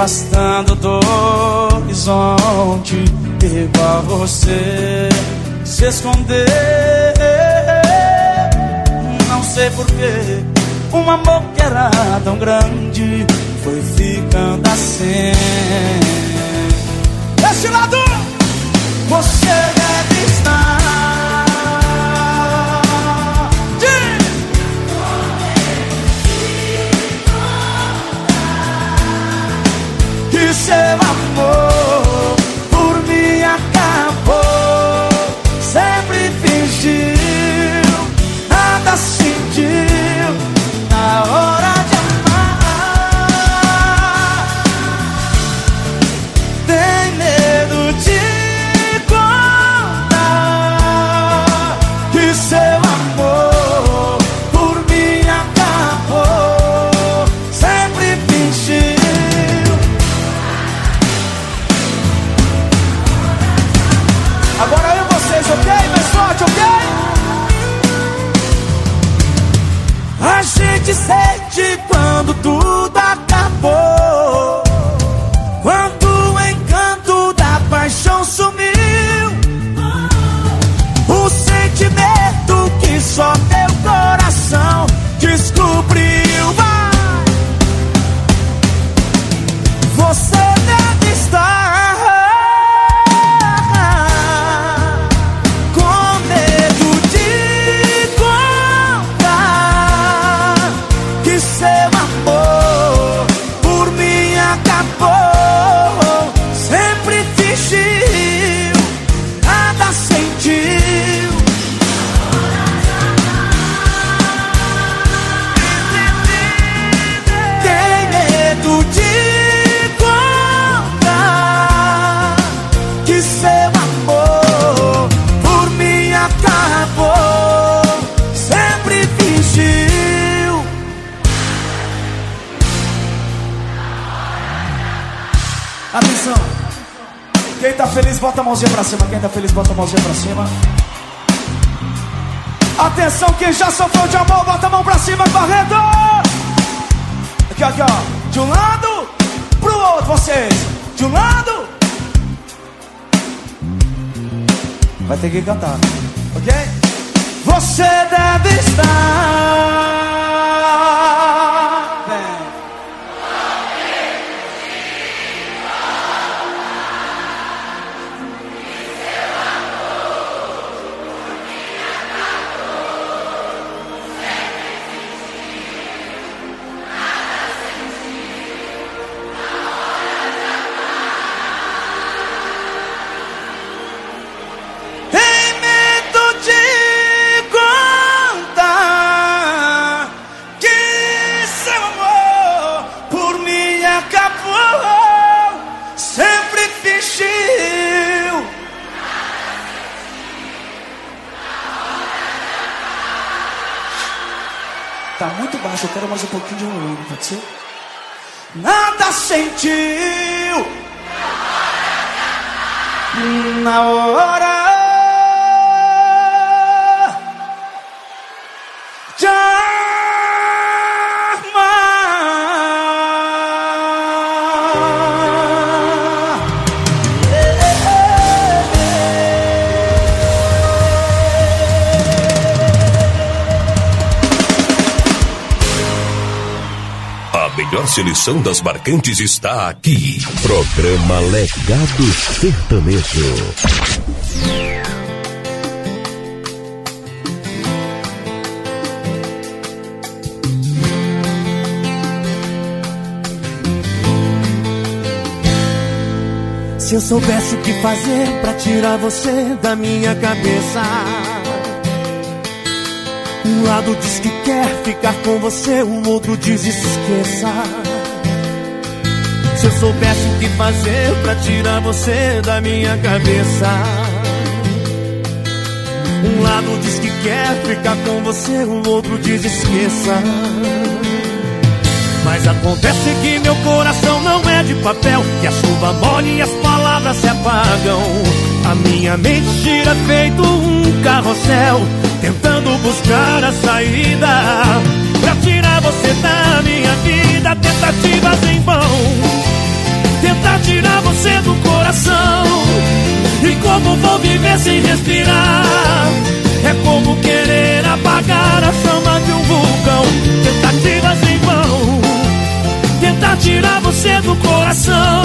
Afastando do horizonte, igual você se esconder. Não sei porquê, um amor que era tão grande foi ficando assim. Desse lado, você deve estar. Que cima. Atenção, quem já sofreu de amor, bota a mão pra cima, Barreto! Aqui, aqui, ó. De um lado pro outro, vocês. De um lado. Vai ter que cantar, ok? Você deve estar. Ser? Nada sentiu seleção das marcantes está aqui. Programa Legado Sertanejo. Se eu soubesse o que fazer pra tirar você da minha cabeça. Um lado diz que quer ficar com você, o outro diz esqueça. Soubesse o que fazer pra tirar você da minha cabeça. Um lado diz que quer ficar com você, o outro diz esqueça. Mas acontece que meu coração não é de papel Que a chuva molha e as palavras se apagam A minha mente gira feito um carrossel Tentando buscar a saída Pra tirar você da minha vida Tentativas em vão tirar você do coração. E como vou viver sem respirar? É como querer apagar a chama de um vulcão. Tentativas em vão. Tentar tirar você do coração.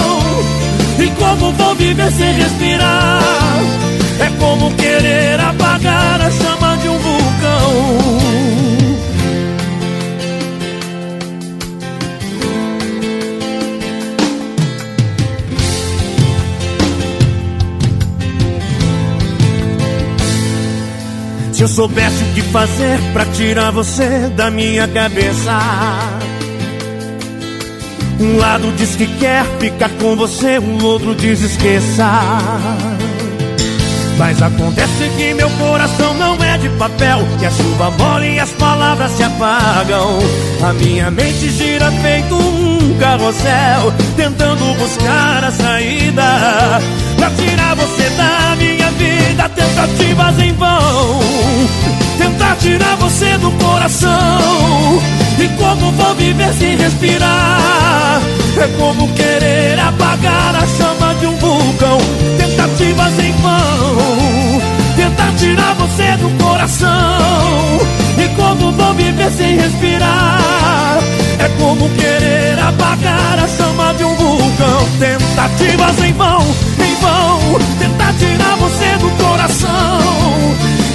E como vou viver sem respirar? É como querer apagar a chama de um vulcão Se eu soubesse o que fazer pra tirar você da minha cabeça. Um lado diz que quer ficar com você, o outro diz esqueça. Mas acontece que meu coração não é de papel Que a chuva molha e as palavras se apagam. A minha mente gira feito um carrossel Tentando buscar a saída Pra tirar você da minha vida Tentativas em vão. Tentar tirar você do coração. E como vou viver sem respirar? É como querer apagar a chama de um vulcão. Tentativas em vão. Tentar tirar você do coração. E como vou viver sem respirar? É como querer apagar a chama de um vulcão. Tentativas em vão, vão Tentar tirar você do coração.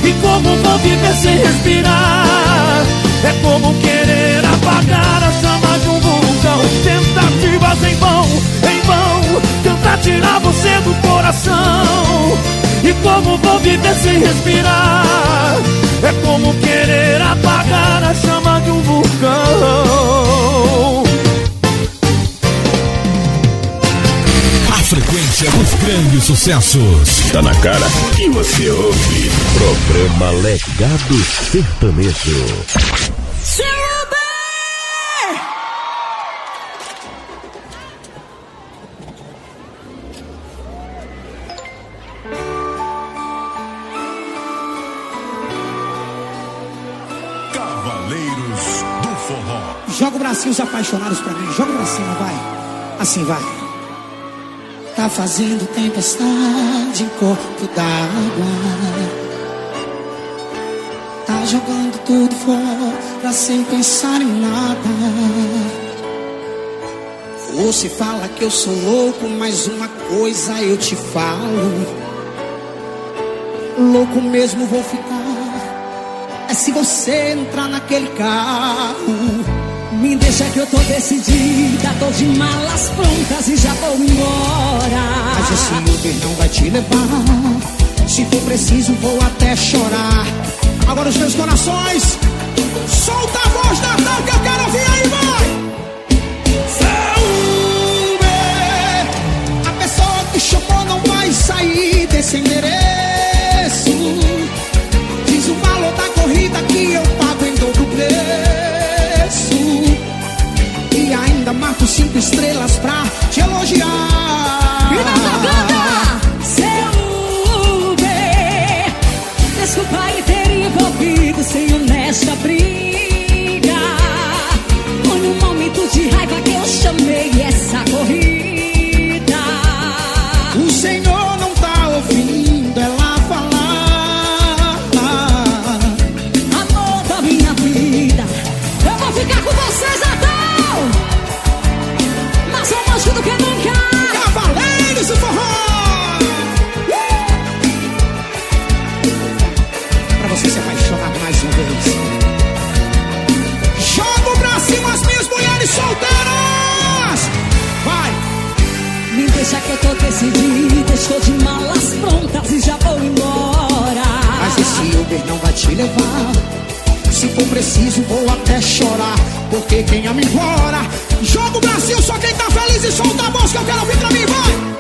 E como vou viver sem respirar É como querer apagar a chama de um vulcão. Tentativas em vão, em vão Tentar tirar você do coração. E como vou viver sem respirar É como querer apagar a chama de um vulcão frequência dos grandes sucessos. Tá na cara que você ouve. Programa Legado Sertanejo. Cavaleiros do Forró. Joga o bracinho os apaixonados pra mim. Joga pra cima, vai. Assim vai. Tá fazendo tempestade em corpo d'água. Tá jogando tudo fora sem pensar em nada. Você fala que eu sou louco, mas uma coisa eu te falo. Louco mesmo vou ficar. É se você entrar naquele carro. Me deixa que eu tô decidida, tô de malas prontas e já vou embora. Mas esse Uber não vai te levar. Se for preciso, vou até chorar. Agora os meus corações, solta a voz Natal que eu quero ouvir aí, vai! Seu Uber, a pessoa que chamou não vai sair desse endereço. Marco cinco estrelas pra te elogiar. E na tocada, seu Uber. Desculpa aí ter envolvido sem honesta briga. Foi num momento de raiva que eu chamei essa corrida. Preciso, vou até chorar. Porque quem ama implora. Joga o Brasil, só quem tá feliz e solta a voz que eu quero ouvir pra mim, vai!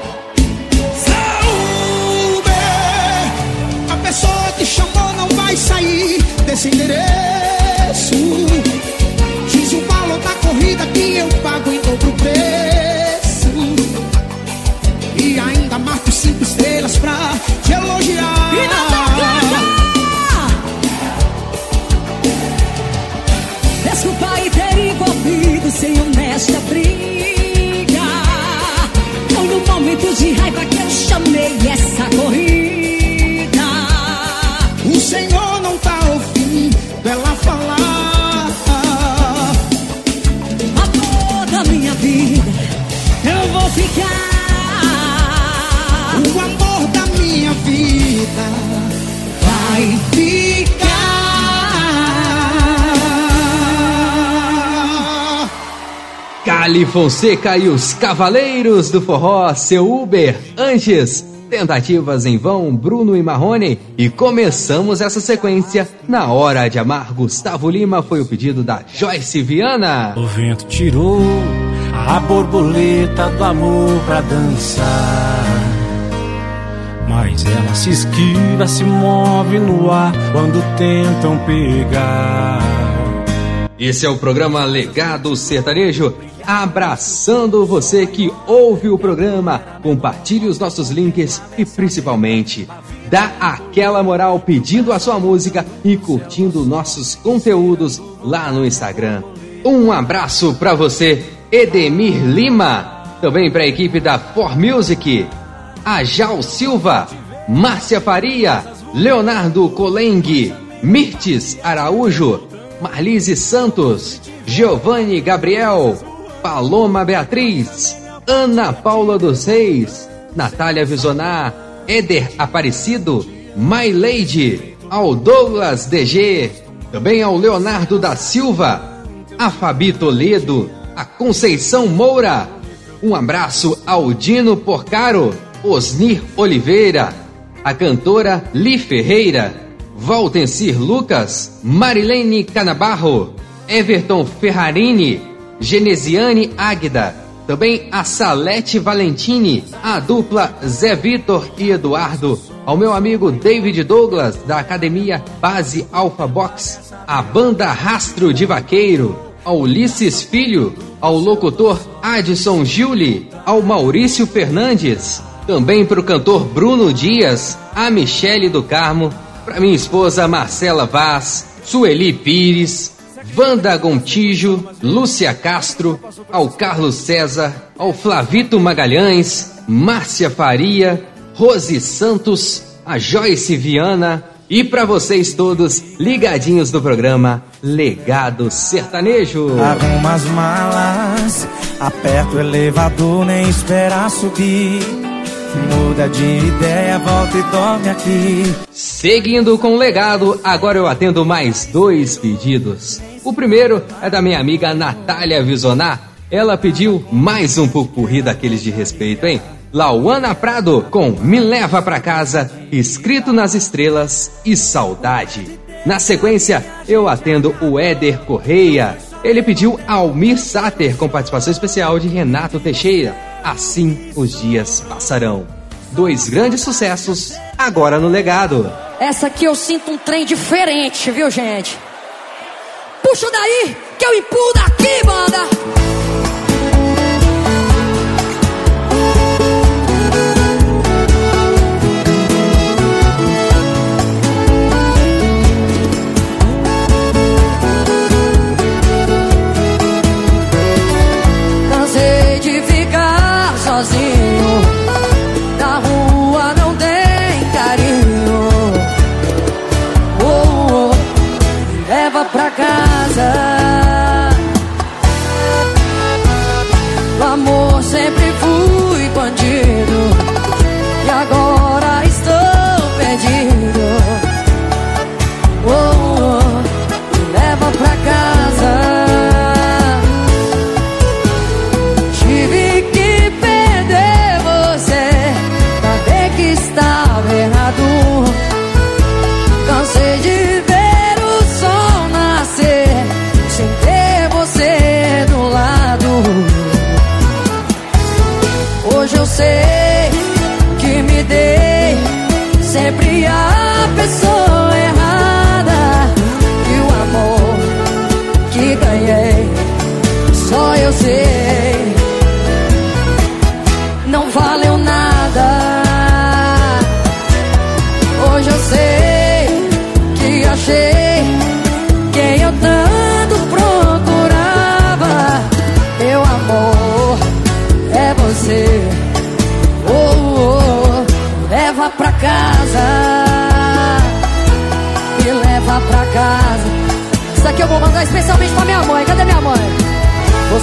Uber, a pessoa que chamou não vai sair desse endereço. Diz o valor da corrida que eu pago Cali Fonseca e os Cavaleiros do Forró, seu Uber, antes. Tentativas em vão, Bruno e Marrone. E começamos essa sequência. Na hora de amar, Gustavo Lima foi o pedido da Joyce Viana. O vento tirou a borboleta do amor pra dançar. Mas ela se esquiva, se move no ar quando tentam pegar. Esse é o programa Legado Sertanejo, abraçando você que ouve o programa, compartilhe os nossos links e principalmente dá aquela moral pedindo a sua música e curtindo nossos conteúdos lá no Instagram. Um abraço para você, Edemir Lima, também para a equipe da For Music, a Jal Silva, Márcia Faria, Leonardo Colengue, Mirtes Araújo, Marlise Santos, Giovanni Gabriel, Paloma Beatriz, Ana Paula dos Reis, Natália Visonar, Éder Aparecido, My Lady, ao Douglas DG, também ao Leonardo da Silva, a Fabi Toledo, a Conceição Moura, um abraço ao Dino Porcaro, Osnir Oliveira, a cantora Li Ferreira, Valtencir Lucas, Marilene Canabarro, Everton Ferrarini, Genesiane Águida, também a Salete Valentini, a dupla Zé Vitor e Eduardo, ao meu amigo David Douglas, da Academia Base Alpha Box, a banda Rastro de Vaqueiro, ao Ulisses Filho, ao locutor Adson Giuli, ao Maurício Fernandes, também para o cantor Bruno Dias, a Michele do Carmo, para minha esposa Marcela Vaz, Sueli Pires, Wanda Gontijo, Lúcia Castro, ao Carlos César, ao Flavito Magalhães, Márcia Faria, Rose Santos, a Joyce Viana e para vocês todos ligadinhos no programa Legado Sertanejo. Arruma as malas, aperta o elevador, nem espera subir. Muda de ideia, volta e dorme aqui. Seguindo com o legado, agora eu atendo mais dois pedidos. O primeiro é da minha amiga Natália Visonar. Ela pediu mais um pupurri daqueles de respeito, hein? Lauana Prado com Me Leva Pra Casa, Escrito nas Estrelas e Saudade. Na sequência, eu atendo o Éder Correia. Ele pediu Almir Sater com participação especial de Renato Teixeira. Assim os dias passarão. Dois grandes sucessos agora no legado. Essa aqui eu sinto um trem diferente, viu, gente? Puxa daí, que eu empurro daqui, banda!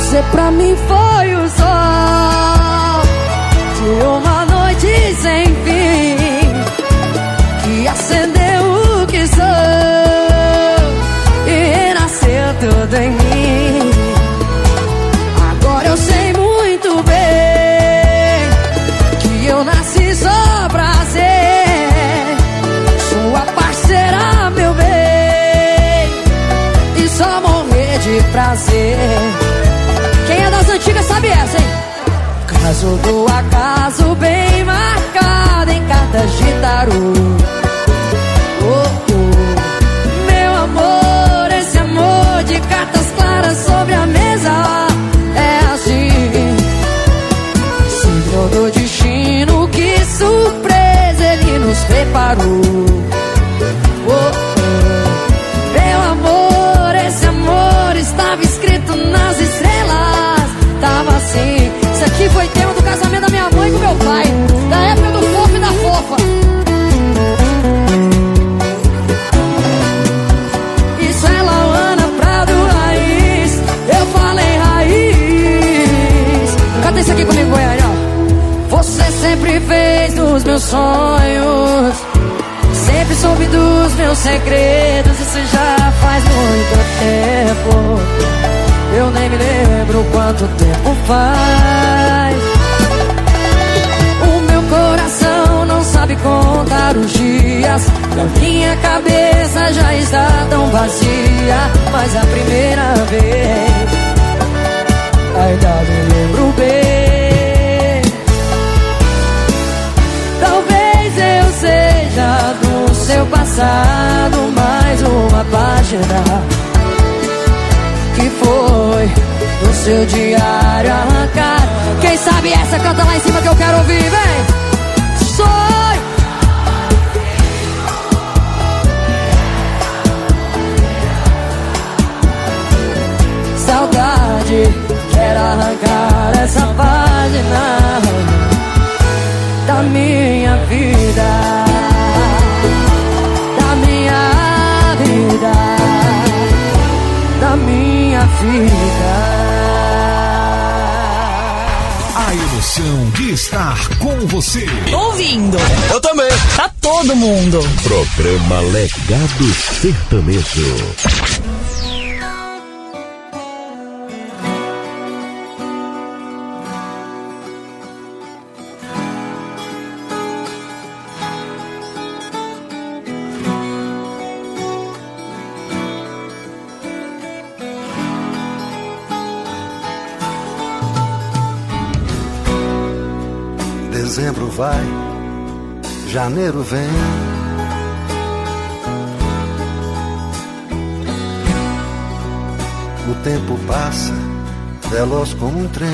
Você pra mim foi Caso do meus sonhos. Sempre soube dos meus segredos. Isso já faz muito tempo. Eu nem me lembro quanto tempo faz. O meu coração não sabe contar os dias. A minha cabeça já está tão vazia. Mas a primeira vez ainda me lembro bem. Passado mais uma página que foi no seu diário arrancar. Quem sabe essa canta lá em cima que eu quero ouvir, vem! Sonho! Saudade, quero arrancar essa página da minha vida, vida. A emoção de estar com você. Ouvindo. Eu também. Tá todo mundo. Programa Legado Sertanejo. Janeiro vem. O tempo passa, veloz como um trem.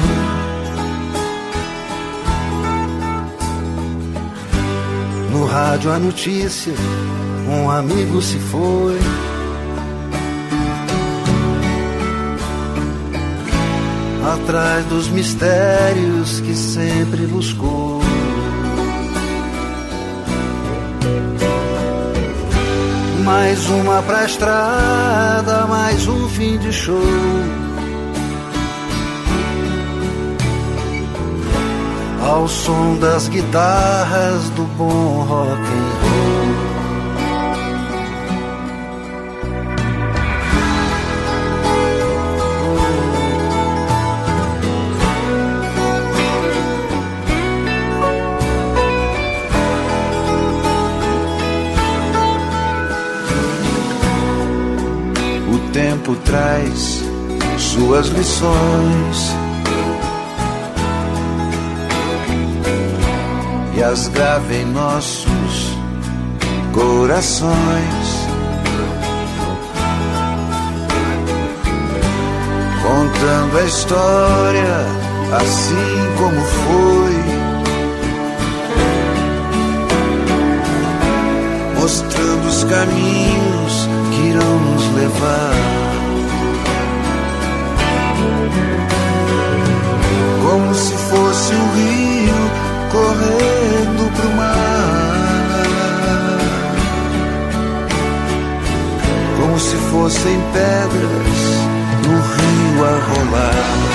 No rádio a notícia, um amigo se foi. Atrás dos mistérios que sempre buscou. Mais uma pra estrada, mais um fim de show. Ao som das guitarras do bom rock suas lições. e as grave em nossos corações. Contando a história assim como foi. Mostrando os caminhos que irão nos levar. Fossem pedras no rio a rolar.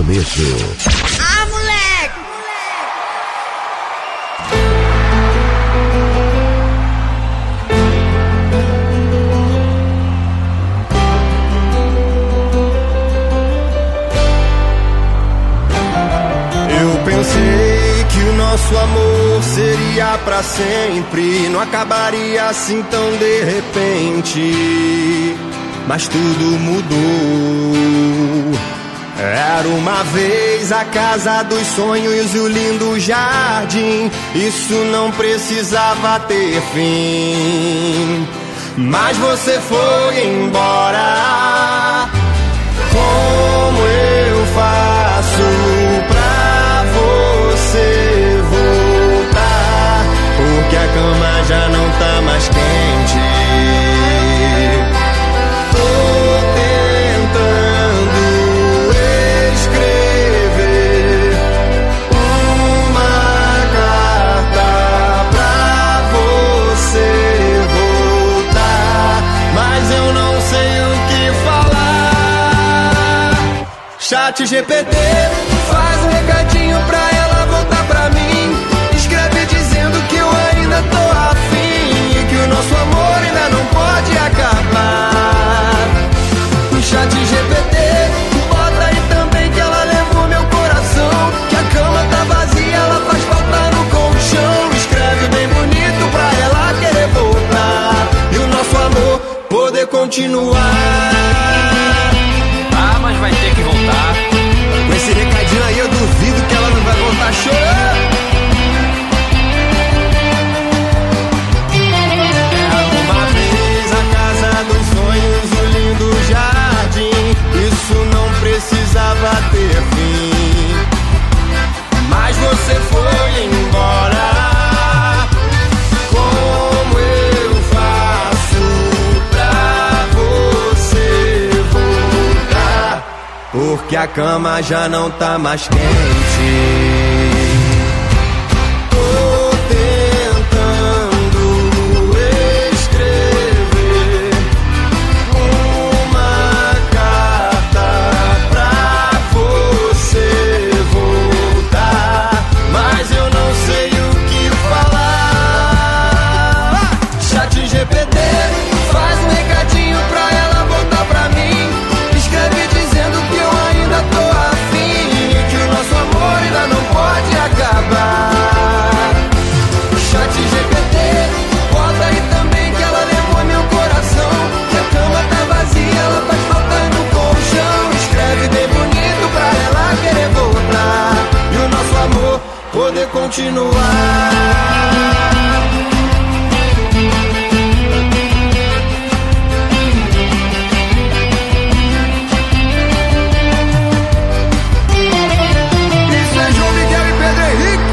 Sertanejo. Ah, moleque! Eu pensei que o nosso amor seria pra sempre, não acabaria assim tão de repente. Mas tudo mudou. Era uma vez a casa dos sonhos e o lindo jardim. Isso não precisava ter fim. Mas você foi embora. Como eu faço pra você voltar? Porque a cama já não tá mais quente. Chat GPT, faz um recadinho pra ela voltar pra mim. Escreve dizendo que eu ainda tô afim que o nosso amor ainda não pode acabar. O chat GPT, bota aí também que ela levou meu coração. Que a cama tá vazia, ela faz falta no colchão. Escreve bem bonito pra ela querer voltar. E o nosso amor poder continuar. precisava ter fim. Mas você foi embora. Como eu faço pra você voltar? Porque a cama já não tá mais quente. Continuar. Isso João Miguel Pedro Henrique.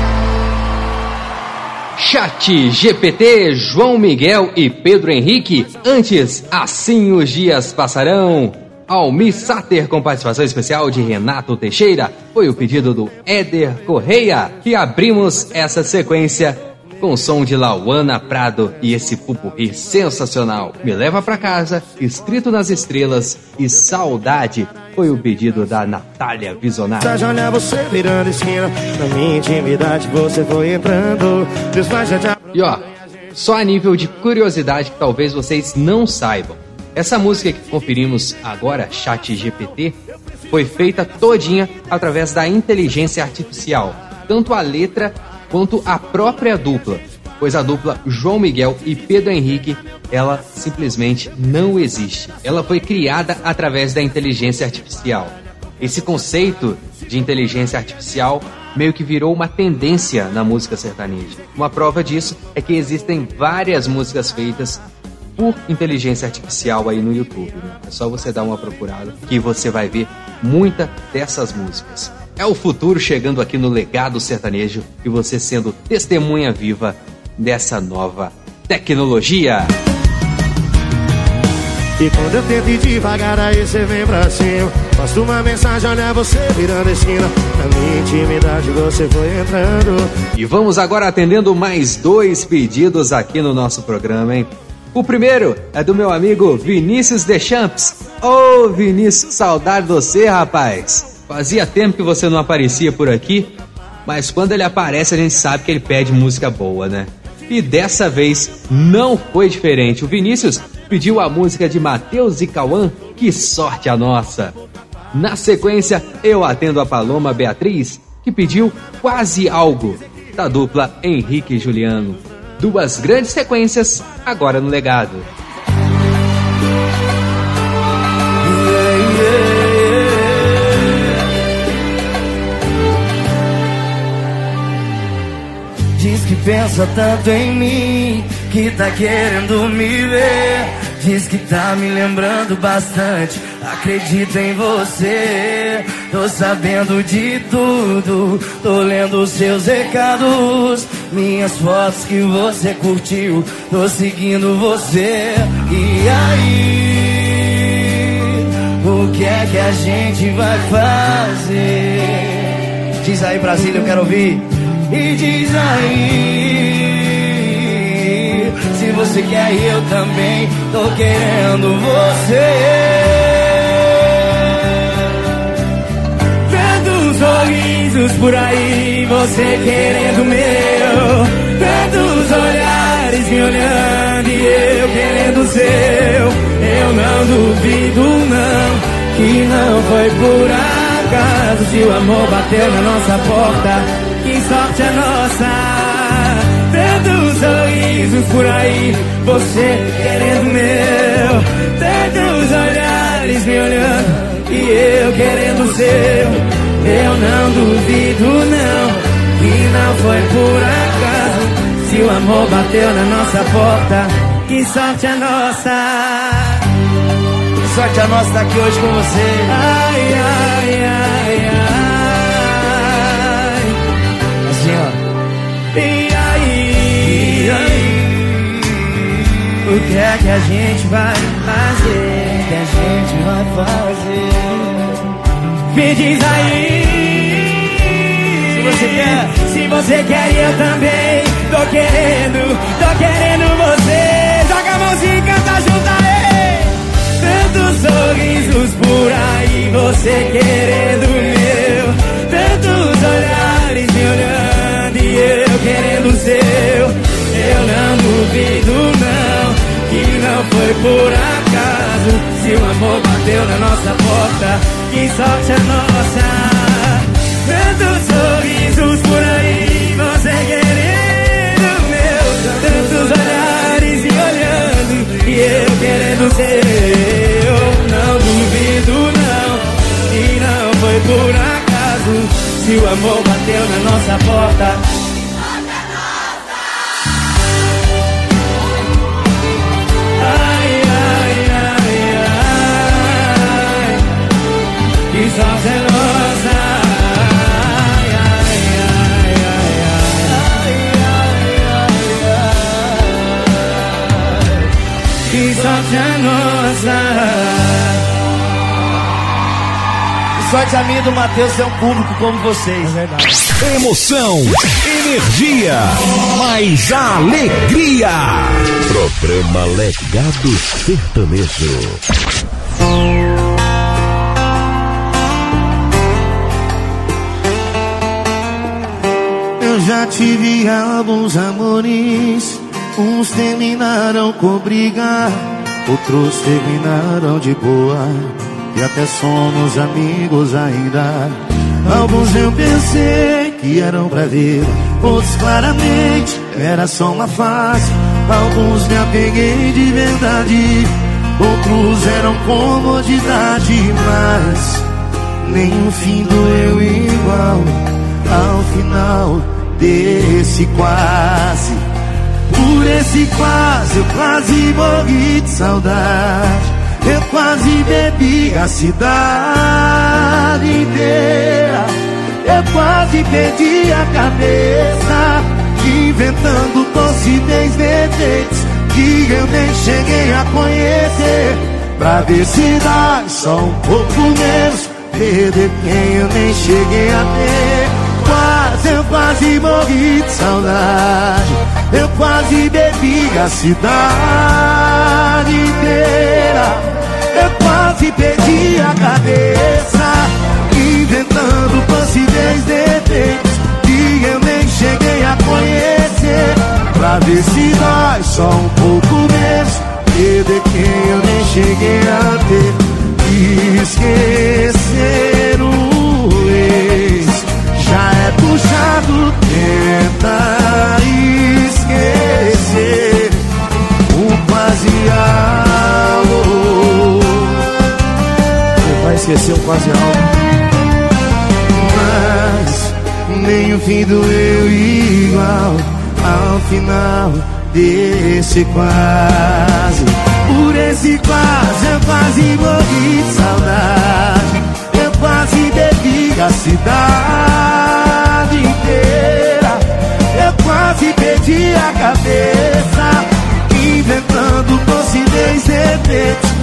Chat GPT, João Miguel e Pedro Henrique. Antes, assim os dias passarão. Almi Sater com participação especial de Renato Teixeira. Foi o pedido do Éder Correia. E abrimos essa sequência com o som de Lauana Prado e esse pupurri sensacional. Me leva pra casa, escrito nas estrelas e saudade. Foi o pedido da Natália Visionária. Olha você virando esquina Na minha intimidade você foi entrando Deus vai já te E ó, só a nível de curiosidade que talvez vocês não saibam. Essa música que conferimos agora, Chat GPT, foi feita todinha através da inteligência artificial. Tanto a letra quanto a própria dupla. Pois a dupla João Miguel e Pedro Henrique, ela simplesmente não existe. Ela foi criada através da inteligência artificial. Esse conceito de inteligência artificial meio que virou uma tendência na música sertaneja. Uma prova disso é que existem várias músicas feitas por inteligência artificial aí no YouTube. Né? É só você dar uma procurada que você vai ver muita dessas músicas. É o futuro chegando aqui no legado sertanejo e você sendo testemunha viva dessa nova tecnologia. E quando eu tento ir devagar aí você vem pra cima Posto uma mensagem, olha você virando esquina Na minha intimidade você foi entrando E vamos agora atendendo mais dois pedidos aqui no nosso programa, hein? O primeiro é do meu amigo Vinícius Deschamps. Ô oh, Vinícius, saudade de você, rapaz. Fazia tempo que você não aparecia por aqui, mas quando ele aparece a gente sabe que ele pede música boa, né? E dessa vez não foi diferente. O Vinícius pediu a música de Matheus e Cauã, que sorte a nossa. Na sequência, eu atendo a Paloma Beatriz, que pediu Quase Algo, da dupla Henrique e Juliano. Duas grandes sequências, agora no legado. Diz que pensa tanto em mim, que tá querendo me ver. Diz que tá me lembrando bastante, acredito em você. Tô sabendo de tudo, tô lendo seus recados, minhas fotos que você curtiu. Tô seguindo você. E aí, o que é que a gente vai fazer? Diz aí, Brasília, eu quero ouvir. E diz aí você quer eu também Tô querendo você. Tantos sorrisos por aí Você querendo meu. Tantos olhares me olhando E eu querendo seu. Eu não duvido não Que não foi por acaso. Se o amor bateu na nossa porta que sorte a nossa. Tantos sorrisos por aí, você querendo meu. Tantos olhares me olhando e eu querendo o seu. Eu não duvido, não, que não foi por acaso. Se o amor bateu na nossa porta, que sorte a nossa. Que sorte a nossa estar aqui hoje com você. Ai, ai, ai, O que é que a gente vai fazer? O que a gente vai fazer? Me diz aí. Se você quer, se você quer eu também Tô querendo, tô querendo você. Joga a mãozinha e canta junto aí Tantos sorrisos por aí Você querendo meu. Tantos olhares me olhando E eu querendo seu. Eu não duvido não foi por acaso Se o amor bateu na nossa porta? Que sorte a nossa? Tantos sorrisos por aí Você querendo meu Tantos olhares e olhando E eu querendo o seu Não duvido não Que não foi por acaso Se o amor bateu na nossa porta É Ai, ai, ai, ai, ai Que sorte é a e do Matheus ter um público como vocês. É verdade. Emoção, energia, mais alegria. Programa Legado Sertanejo. Eu já tive alguns amores, uns terminaram com briga, outros terminaram de boa, e até somos amigos ainda. Alguns eu pensei que eram pra vida, outros claramente era só uma fase. Alguns me apeguei de verdade, outros eram comodidade, mas nenhum fim doeu igual ao final desse quase. Por esse quase, eu quase morri de saudade. Eu quase bebi a cidade inteira. Eu quase perdi a cabeça, inventando possíveis defeitos que eu nem cheguei a conhecer. Pra ver se dá só um pouco menos, perder quem eu nem cheguei a ter. Eu quase morri de saudade. Eu quase bebi a cidade inteira. Eu quase perdi a cabeça, inventando possíveis defeitos que eu nem cheguei a conhecer. Pra ver se dói só um pouco menos, perder quem eu nem cheguei a ter. Esquecer o puxado, tenta esquecer o quase algo. Você vai esquecer um quase algo. Mas nem o fim doeu igual ao final desse quase. Por esse quase eu quase morri de saudade. Eu quase bebi a cidade inteira. Eu quase perdi a cabeça, inventando possíveis defeitos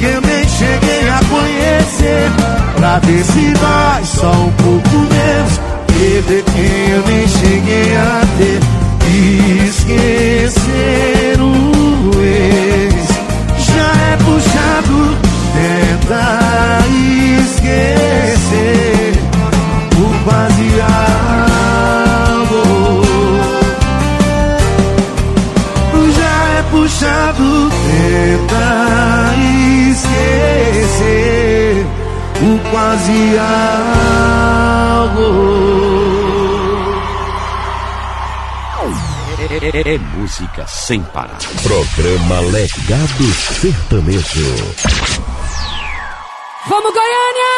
que nem cheguei a conhecer. Pra ver se dói só um pouco menos, perder quem eu nem cheguei a ter. Esquecer o ex já é puxado, tenta tenta esquecer o quase algo. É, música sem parar. Programa Legado Sertanejo. Vamos, Goiânia!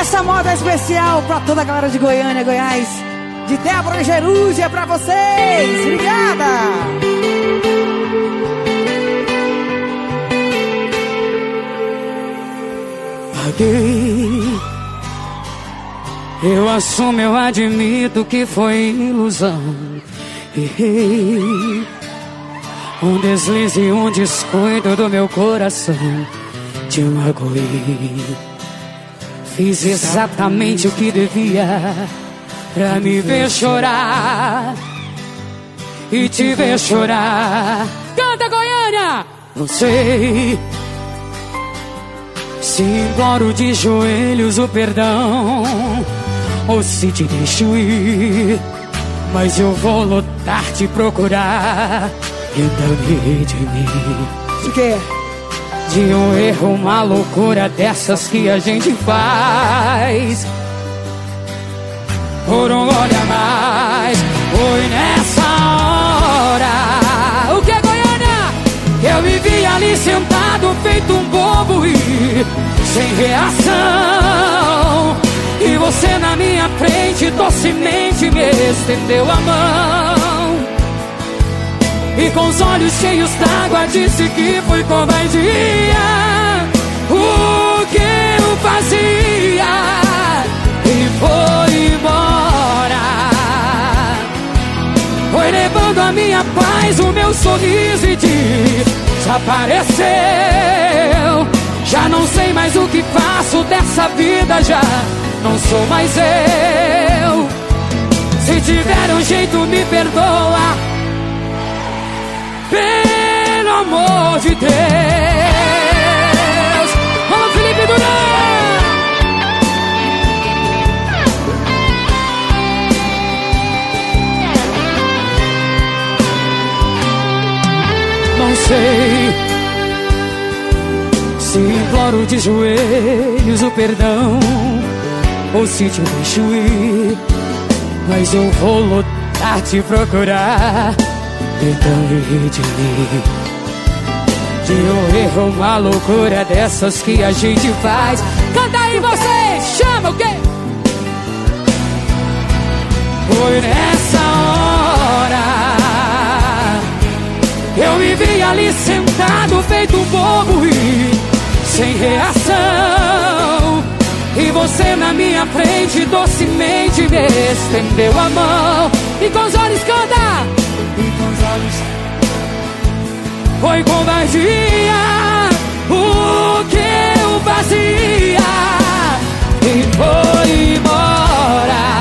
Essa moda é especial pra toda a galera de Goiânia, Goiás. De Débora e Jerúzia pra vocês. Obrigada! Eu assumo, eu admito que foi ilusão. Errei. Um deslize, um descuido do meu coração. Te magoei. Fiz exatamente o que devia pra me ver chorar e te ver chorar. Canta, Goiânia! Não sei se imploro de joelhos o perdão ou se te deixo ir. Mas eu vou lutar te procurar. Então ri de mim. De quê? De um erro, uma loucura dessas que a gente faz. Por um a mais. Foi nessa hora. O que, Goiânia? Eu me vi ali sentado, feito um bobo e sem reação. E você na minha frente docemente me estendeu a mão. E com os olhos cheios d'água disse que foi covardia. O que eu fazia? E foi embora. Foi levando a minha paz, o meu sorriso e desapareceu. Já não sei mais o que faço dessa vida, já não sou mais eu. Se tiver um jeito, me perdoa. Pelo amor de Deus. Vamos, Felipe Duran! Sei se imploro de joelhos o perdão ou se te deixo ir. Mas eu vou lutar te procurar. Então ri de mim. De um erro, uma loucura dessas que a gente faz. Canta aí vocês, chama o quê? Foi nessa hora. Eu me vi ali sentado, feito um bobo e sem reação. E você na minha frente docemente me estendeu a mão. E com os olhos canta. E com os olhos. Foi covardia. O que eu fazia? E foi embora.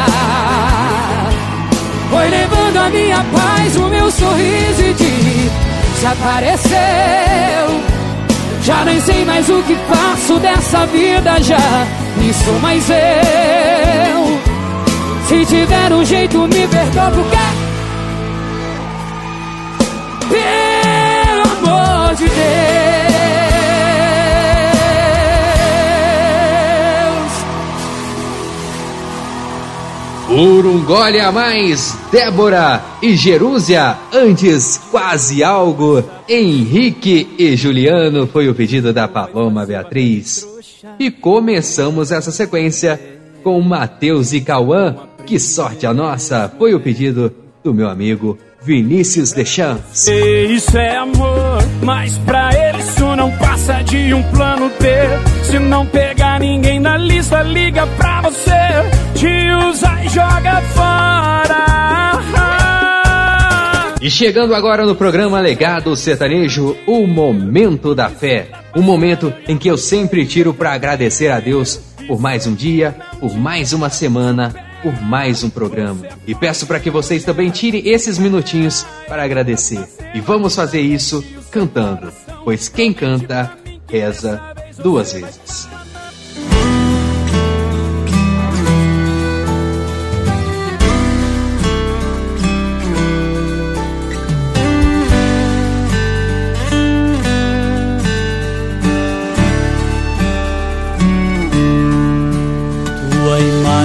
Foi levando a minha paz, o meu sorriso desapareceu. Já nem sei mais o que faço dessa vida, já nem sou mais eu. Se tiver um jeito, me perdoa, porque pelo amor de Deus. Por um gole a mais, Débora e Jerúzia, antes quase algo. Henrique e Juliano foi o pedido da Paloma Beatriz. E começamos essa sequência com Matheus e Cauã. Que sorte a nossa! Foi o pedido do meu amigo Vinícius Deschamps. Isso é amor, mas pra ele isso não passa de um plano B. Se não pegar ninguém na lista, liga pra você, te usa e joga fora. E chegando agora no programa Legado Sertanejo, o Momento da Fé. Um momento em que eu sempre tiro para agradecer a Deus por mais um dia, por mais uma semana, por mais um programa. E peço para que vocês também tirem esses minutinhos para agradecer. E vamos fazer isso cantando, pois quem canta, reza duas vezes.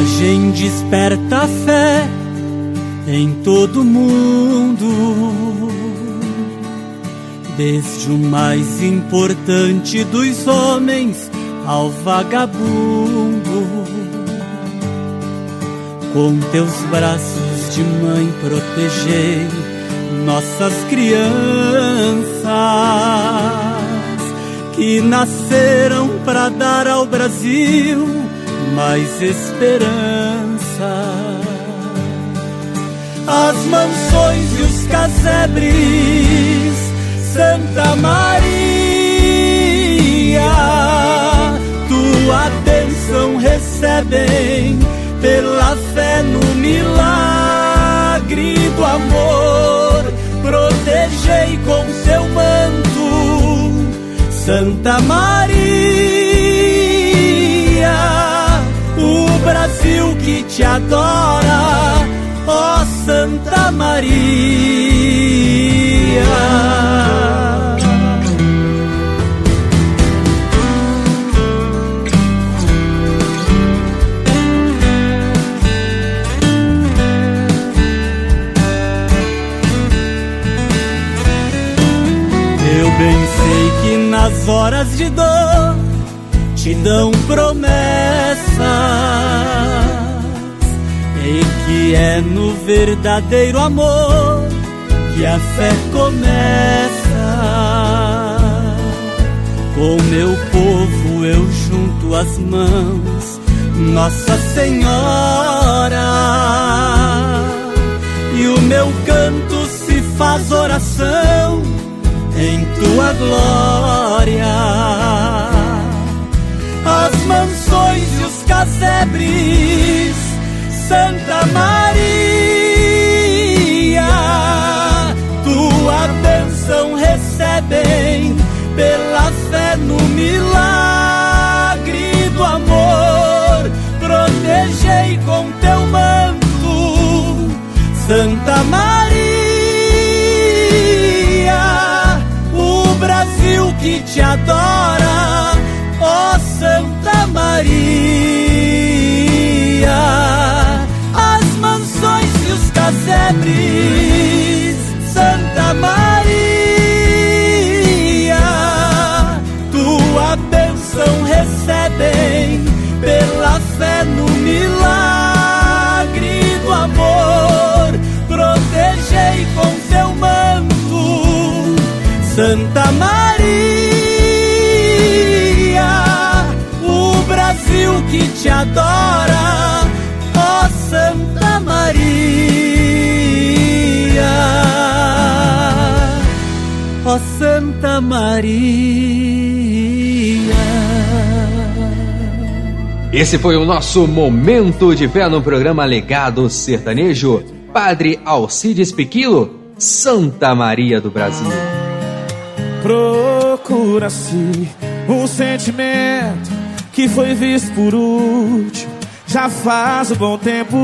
Imagem desperta fé em todo mundo. Desde o mais importante dos homens ao vagabundo. Com teus braços de mãe protegei nossas crianças que nasceram para dar ao Brasil mais esperança. As mansões e os casebres, Santa Maria, tua bênção recebe recebem pela fé no milagre do amor. Protegei com seu manto, Santa Maria, Brasil que te adora, ó Santa Maria. Eu bem sei que nas horas de dor te dão promessas que é no verdadeiro amor que a fé começa. Com meu povo eu junto as mãos, Nossa Senhora, e o meu canto se faz oração em tua glória. As mansões e os casebres, Santa Maria, tua bênção recebem pela fé no milagre do amor. Protegei com teu manto, Santa Maria. o Brasil que te adora, ó Santa Maria. Com seu manto, Santa Maria, o Brasil que te adora, ó Santa Maria, ó Santa Maria. Esse foi o nosso momento de fé no programa Legado Sertanejo. Padre Alcides Piquilo, Santa Maria do Brasil. Procura-se um sentimento que foi visto por último. Já faz um bom tempo.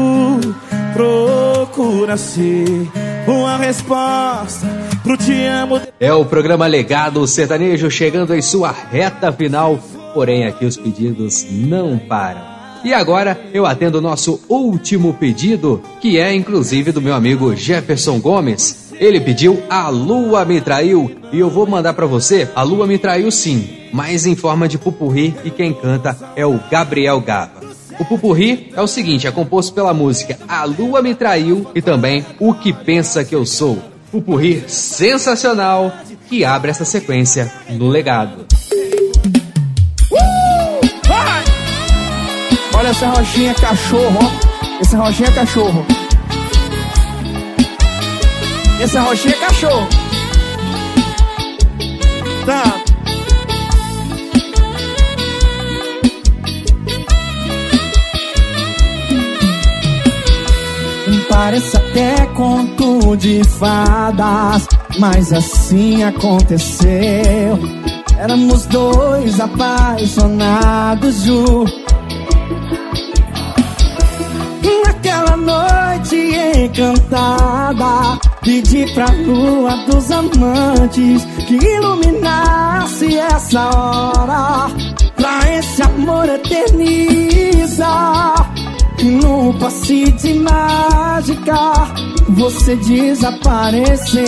Procura-se uma resposta pro te amo. É o programa Legado Sertanejo chegando em sua reta final, porém aqui os pedidos não param. E agora eu atendo o nosso último pedido, que é inclusive do meu amigo Jefferson Gomes. Ele pediu A Lua Me Traiu e eu vou mandar pra você A Lua Me Traiu sim, mas em forma de pupurri e quem canta é o Gabriel Gava. O pupurri é o seguinte, é composto pela música A Lua Me Traiu e também O Que Pensa Que Eu Sou. Pupurri sensacional que abre essa sequência no legado. Essa rochinha cachorro, ó. Essa rochinha é cachorro. Essa rochinha é cachorro. Tá. Parece até conto de fadas, mas assim aconteceu. Éramos dois apaixonados, Ju. Encantada, pedi pra lua dos amantes que iluminasse essa hora, pra esse amor eternizar. No passe de mágica, você desapareceu.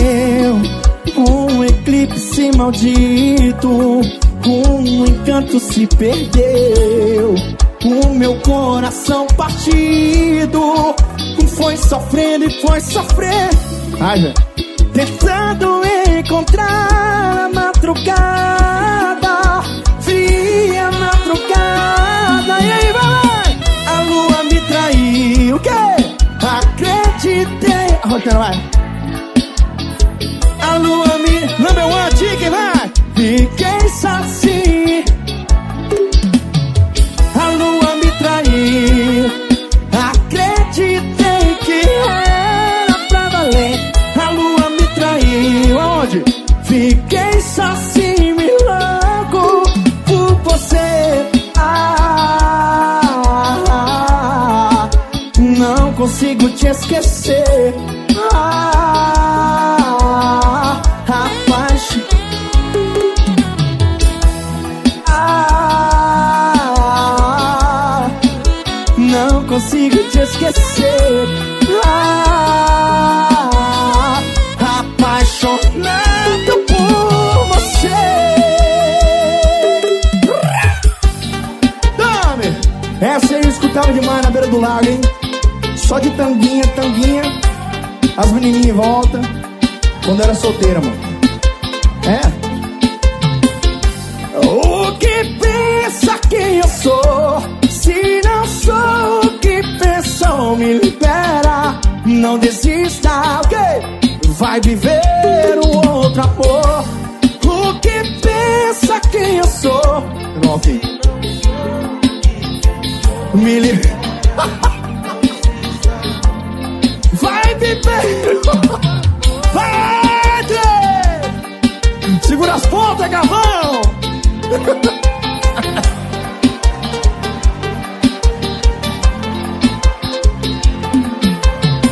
Um eclipse maldito, um encanto se perdeu. O meu coração partido foi sofrendo e foi sofrendo. Ai, velho. Tentando encontrar a madrugada, fria madrugada. E aí, vai! A lua me traiu, o quê? Acreditei. A vai. A lua me. Number one, chicken, vai! Fiquei assim. Consigo te esquecer. Ah, rapaz. Ah, não consigo te esquecer. Ah, apaixonado por você. Dame! Essa eu escutava demais na beira do lago, hein? Só de tanguinha, tanguinha. As menininhas em volta. Quando era solteira, mano. É. O que pensa quem eu sou? Se não sou o que pensou, me libera. Não desista, ok? Vai viver um outro amor. O que pensa quem eu sou? Não, ok. Me libera. [LAUGHS] Viver. Vai! [LAUGHS] Segura as pontas, Gavão! [LAUGHS]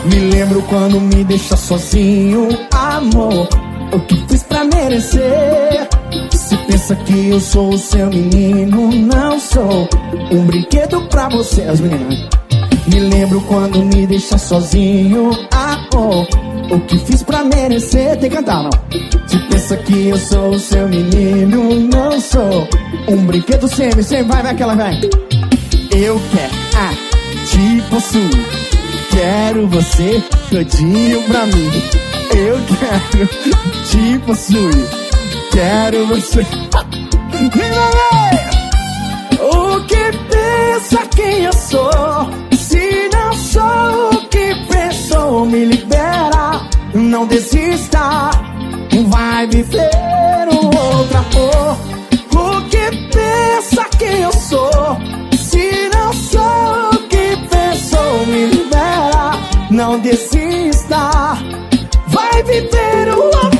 Me lembro quando me deixa sozinho, amor. O que fiz pra merecer? Se pensa que eu sou o seu menino, não sou um brinquedo pra você, as meninas. Me lembro quando me deixa sozinho, amor. O que fiz pra merecer? Que cantar, não. Se pensa que eu sou o seu menino, não sou um brinquedo sempre, sempre vai, vai aquela vai. Eu quero, ah, te possuo. Quero você todinho pra mim. Eu quero te possuir. Quero você. O que pensa quem eu sou? Se não sou que pensou, me libera. Não desista. Vai viver um outro amor. O que pensa quem eu sou? Se não sou o que pensou, me libera. Não desista. Vai viver um outro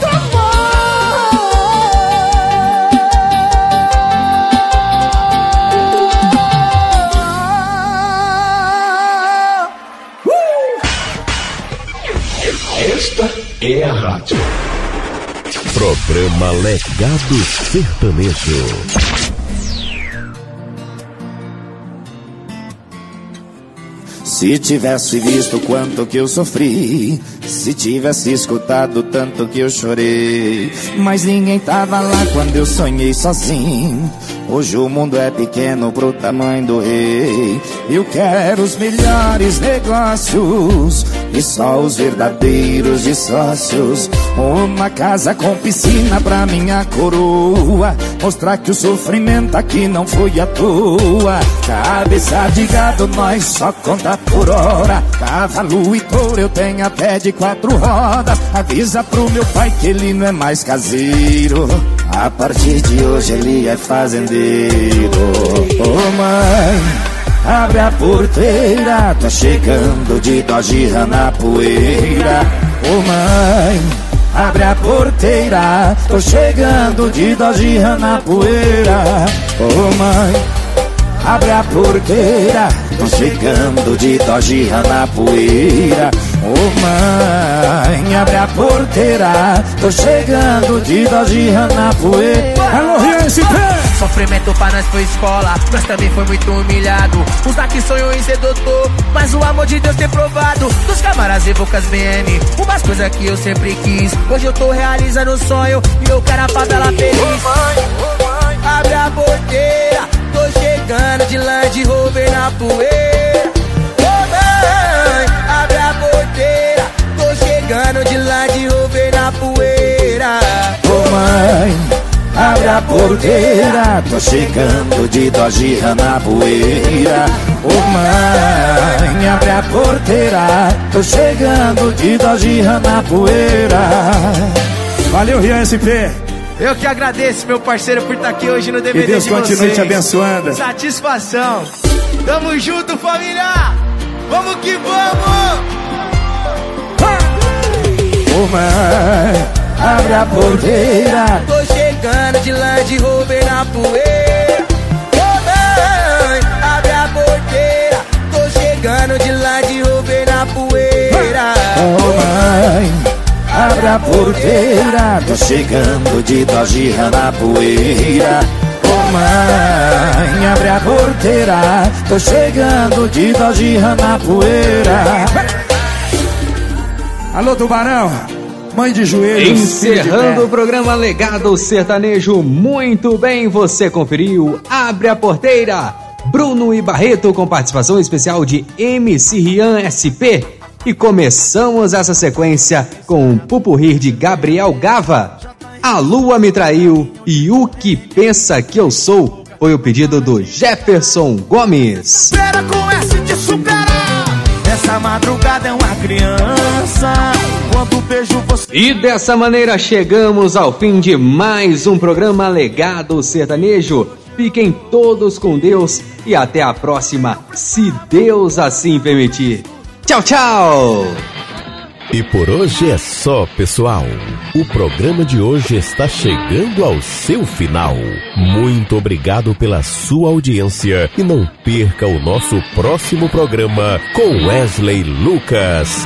é a rádio. Programa Legado Sertanejo. Se tivesse visto quanto que eu sofri, se tivesse escutado tanto que eu chorei, mas ninguém tava lá quando eu sonhei sozinho. Hoje o mundo é pequeno pro tamanho do rei. Eu quero os melhores negócios e só os verdadeiros de sócios. Uma casa com piscina pra minha coroa. Mostrar que o sofrimento aqui não foi à toa. Cabeça de gado, nós só conta por hora. Cavalo e touro eu tenho até de quatro rodas. Avisa pro meu pai que ele não é mais caseiro. A partir de hoje ele é fazendeiro. Ô mãe. Abre a porteira, tá chegando de Dodge na poeira. Ô mãe, abre a porteira, tô chegando de Dodge na poeira. Ô mãe, abre a porteira, tô chegando de Dodge na poeira. Ô mãe, abre a porteira, tô chegando de Dodge na poeira. Alô, RSP! Sofrimento pra nós foi escola, nós também foi muito humilhado. Os daqui sonhou em ser doutor, mas o amor de Deus tem provado. Dos camaras e bocas BM, umas coisas que eu sempre quis. Hoje eu tô realizando o sonho e eu quero a favela feliz. Abre a porteira, chegando de Land Rover na poeira. Ô mãe, abre a porteira, tô chegando de Land Rover na poeira. Ô mãe, abre a porteira, tô chegando de Dodge na poeira. Ô mãe, abre a porteira, tô chegando de Dodge na poeira. Valeu, Rian SP. Eu que agradeço, meu parceiro, por estar aqui hoje no DVD Que Deus de continue vocês. te abençoando. Satisfação. Tamo junto, família. Vamos que vamos. Ô mãe, abre a porteira. Tô chegando de Land Rover na poeira. Ô mãe, abre a porteira. Tô chegando de Land Rover na poeira. Ô mãe, abre a porteira. Tô chegando de Dodge na poeira. Ô mãe, abre a porteira. Tô chegando de Dodge na poeira. Alô, tubarão. Mãe de joelhos. Encerrando o programa Legado Sertanejo, muito bem, você conferiu. Abre a porteira. Bruno e Barreto com participação especial de MC Rian SP. E começamos essa sequência com o pupurrir de Gabriel Gava. A lua me traiu e o que pensa que eu sou foi o pedido do Jefferson Gomes. Espera com essa de superar. Essa madrugada é uma criança. Quando beijo você. E dessa maneira chegamos ao fim de mais um programa Legado Sertanejo. Fiquem todos com Deus e até a próxima, se Deus assim permitir. Tchau, tchau! E por hoje é só, pessoal. O programa de hoje está chegando ao seu final. Muito obrigado pela sua audiência e não perca o nosso próximo programa com Wesley Lucas.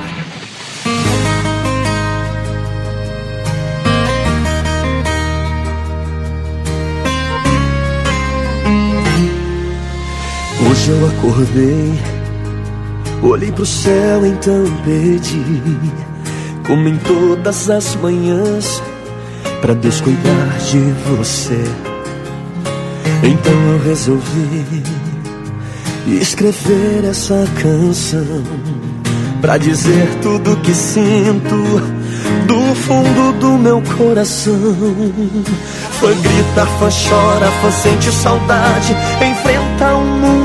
Hoje eu acordei, olhei pro céu, então pedi, como em todas as manhãs, pra Deus cuidar de você. Então eu resolvi escrever essa canção pra dizer tudo que sinto do fundo do meu coração. Fã grita, fã chora, fã sente saudade. Enfrenta o mundo,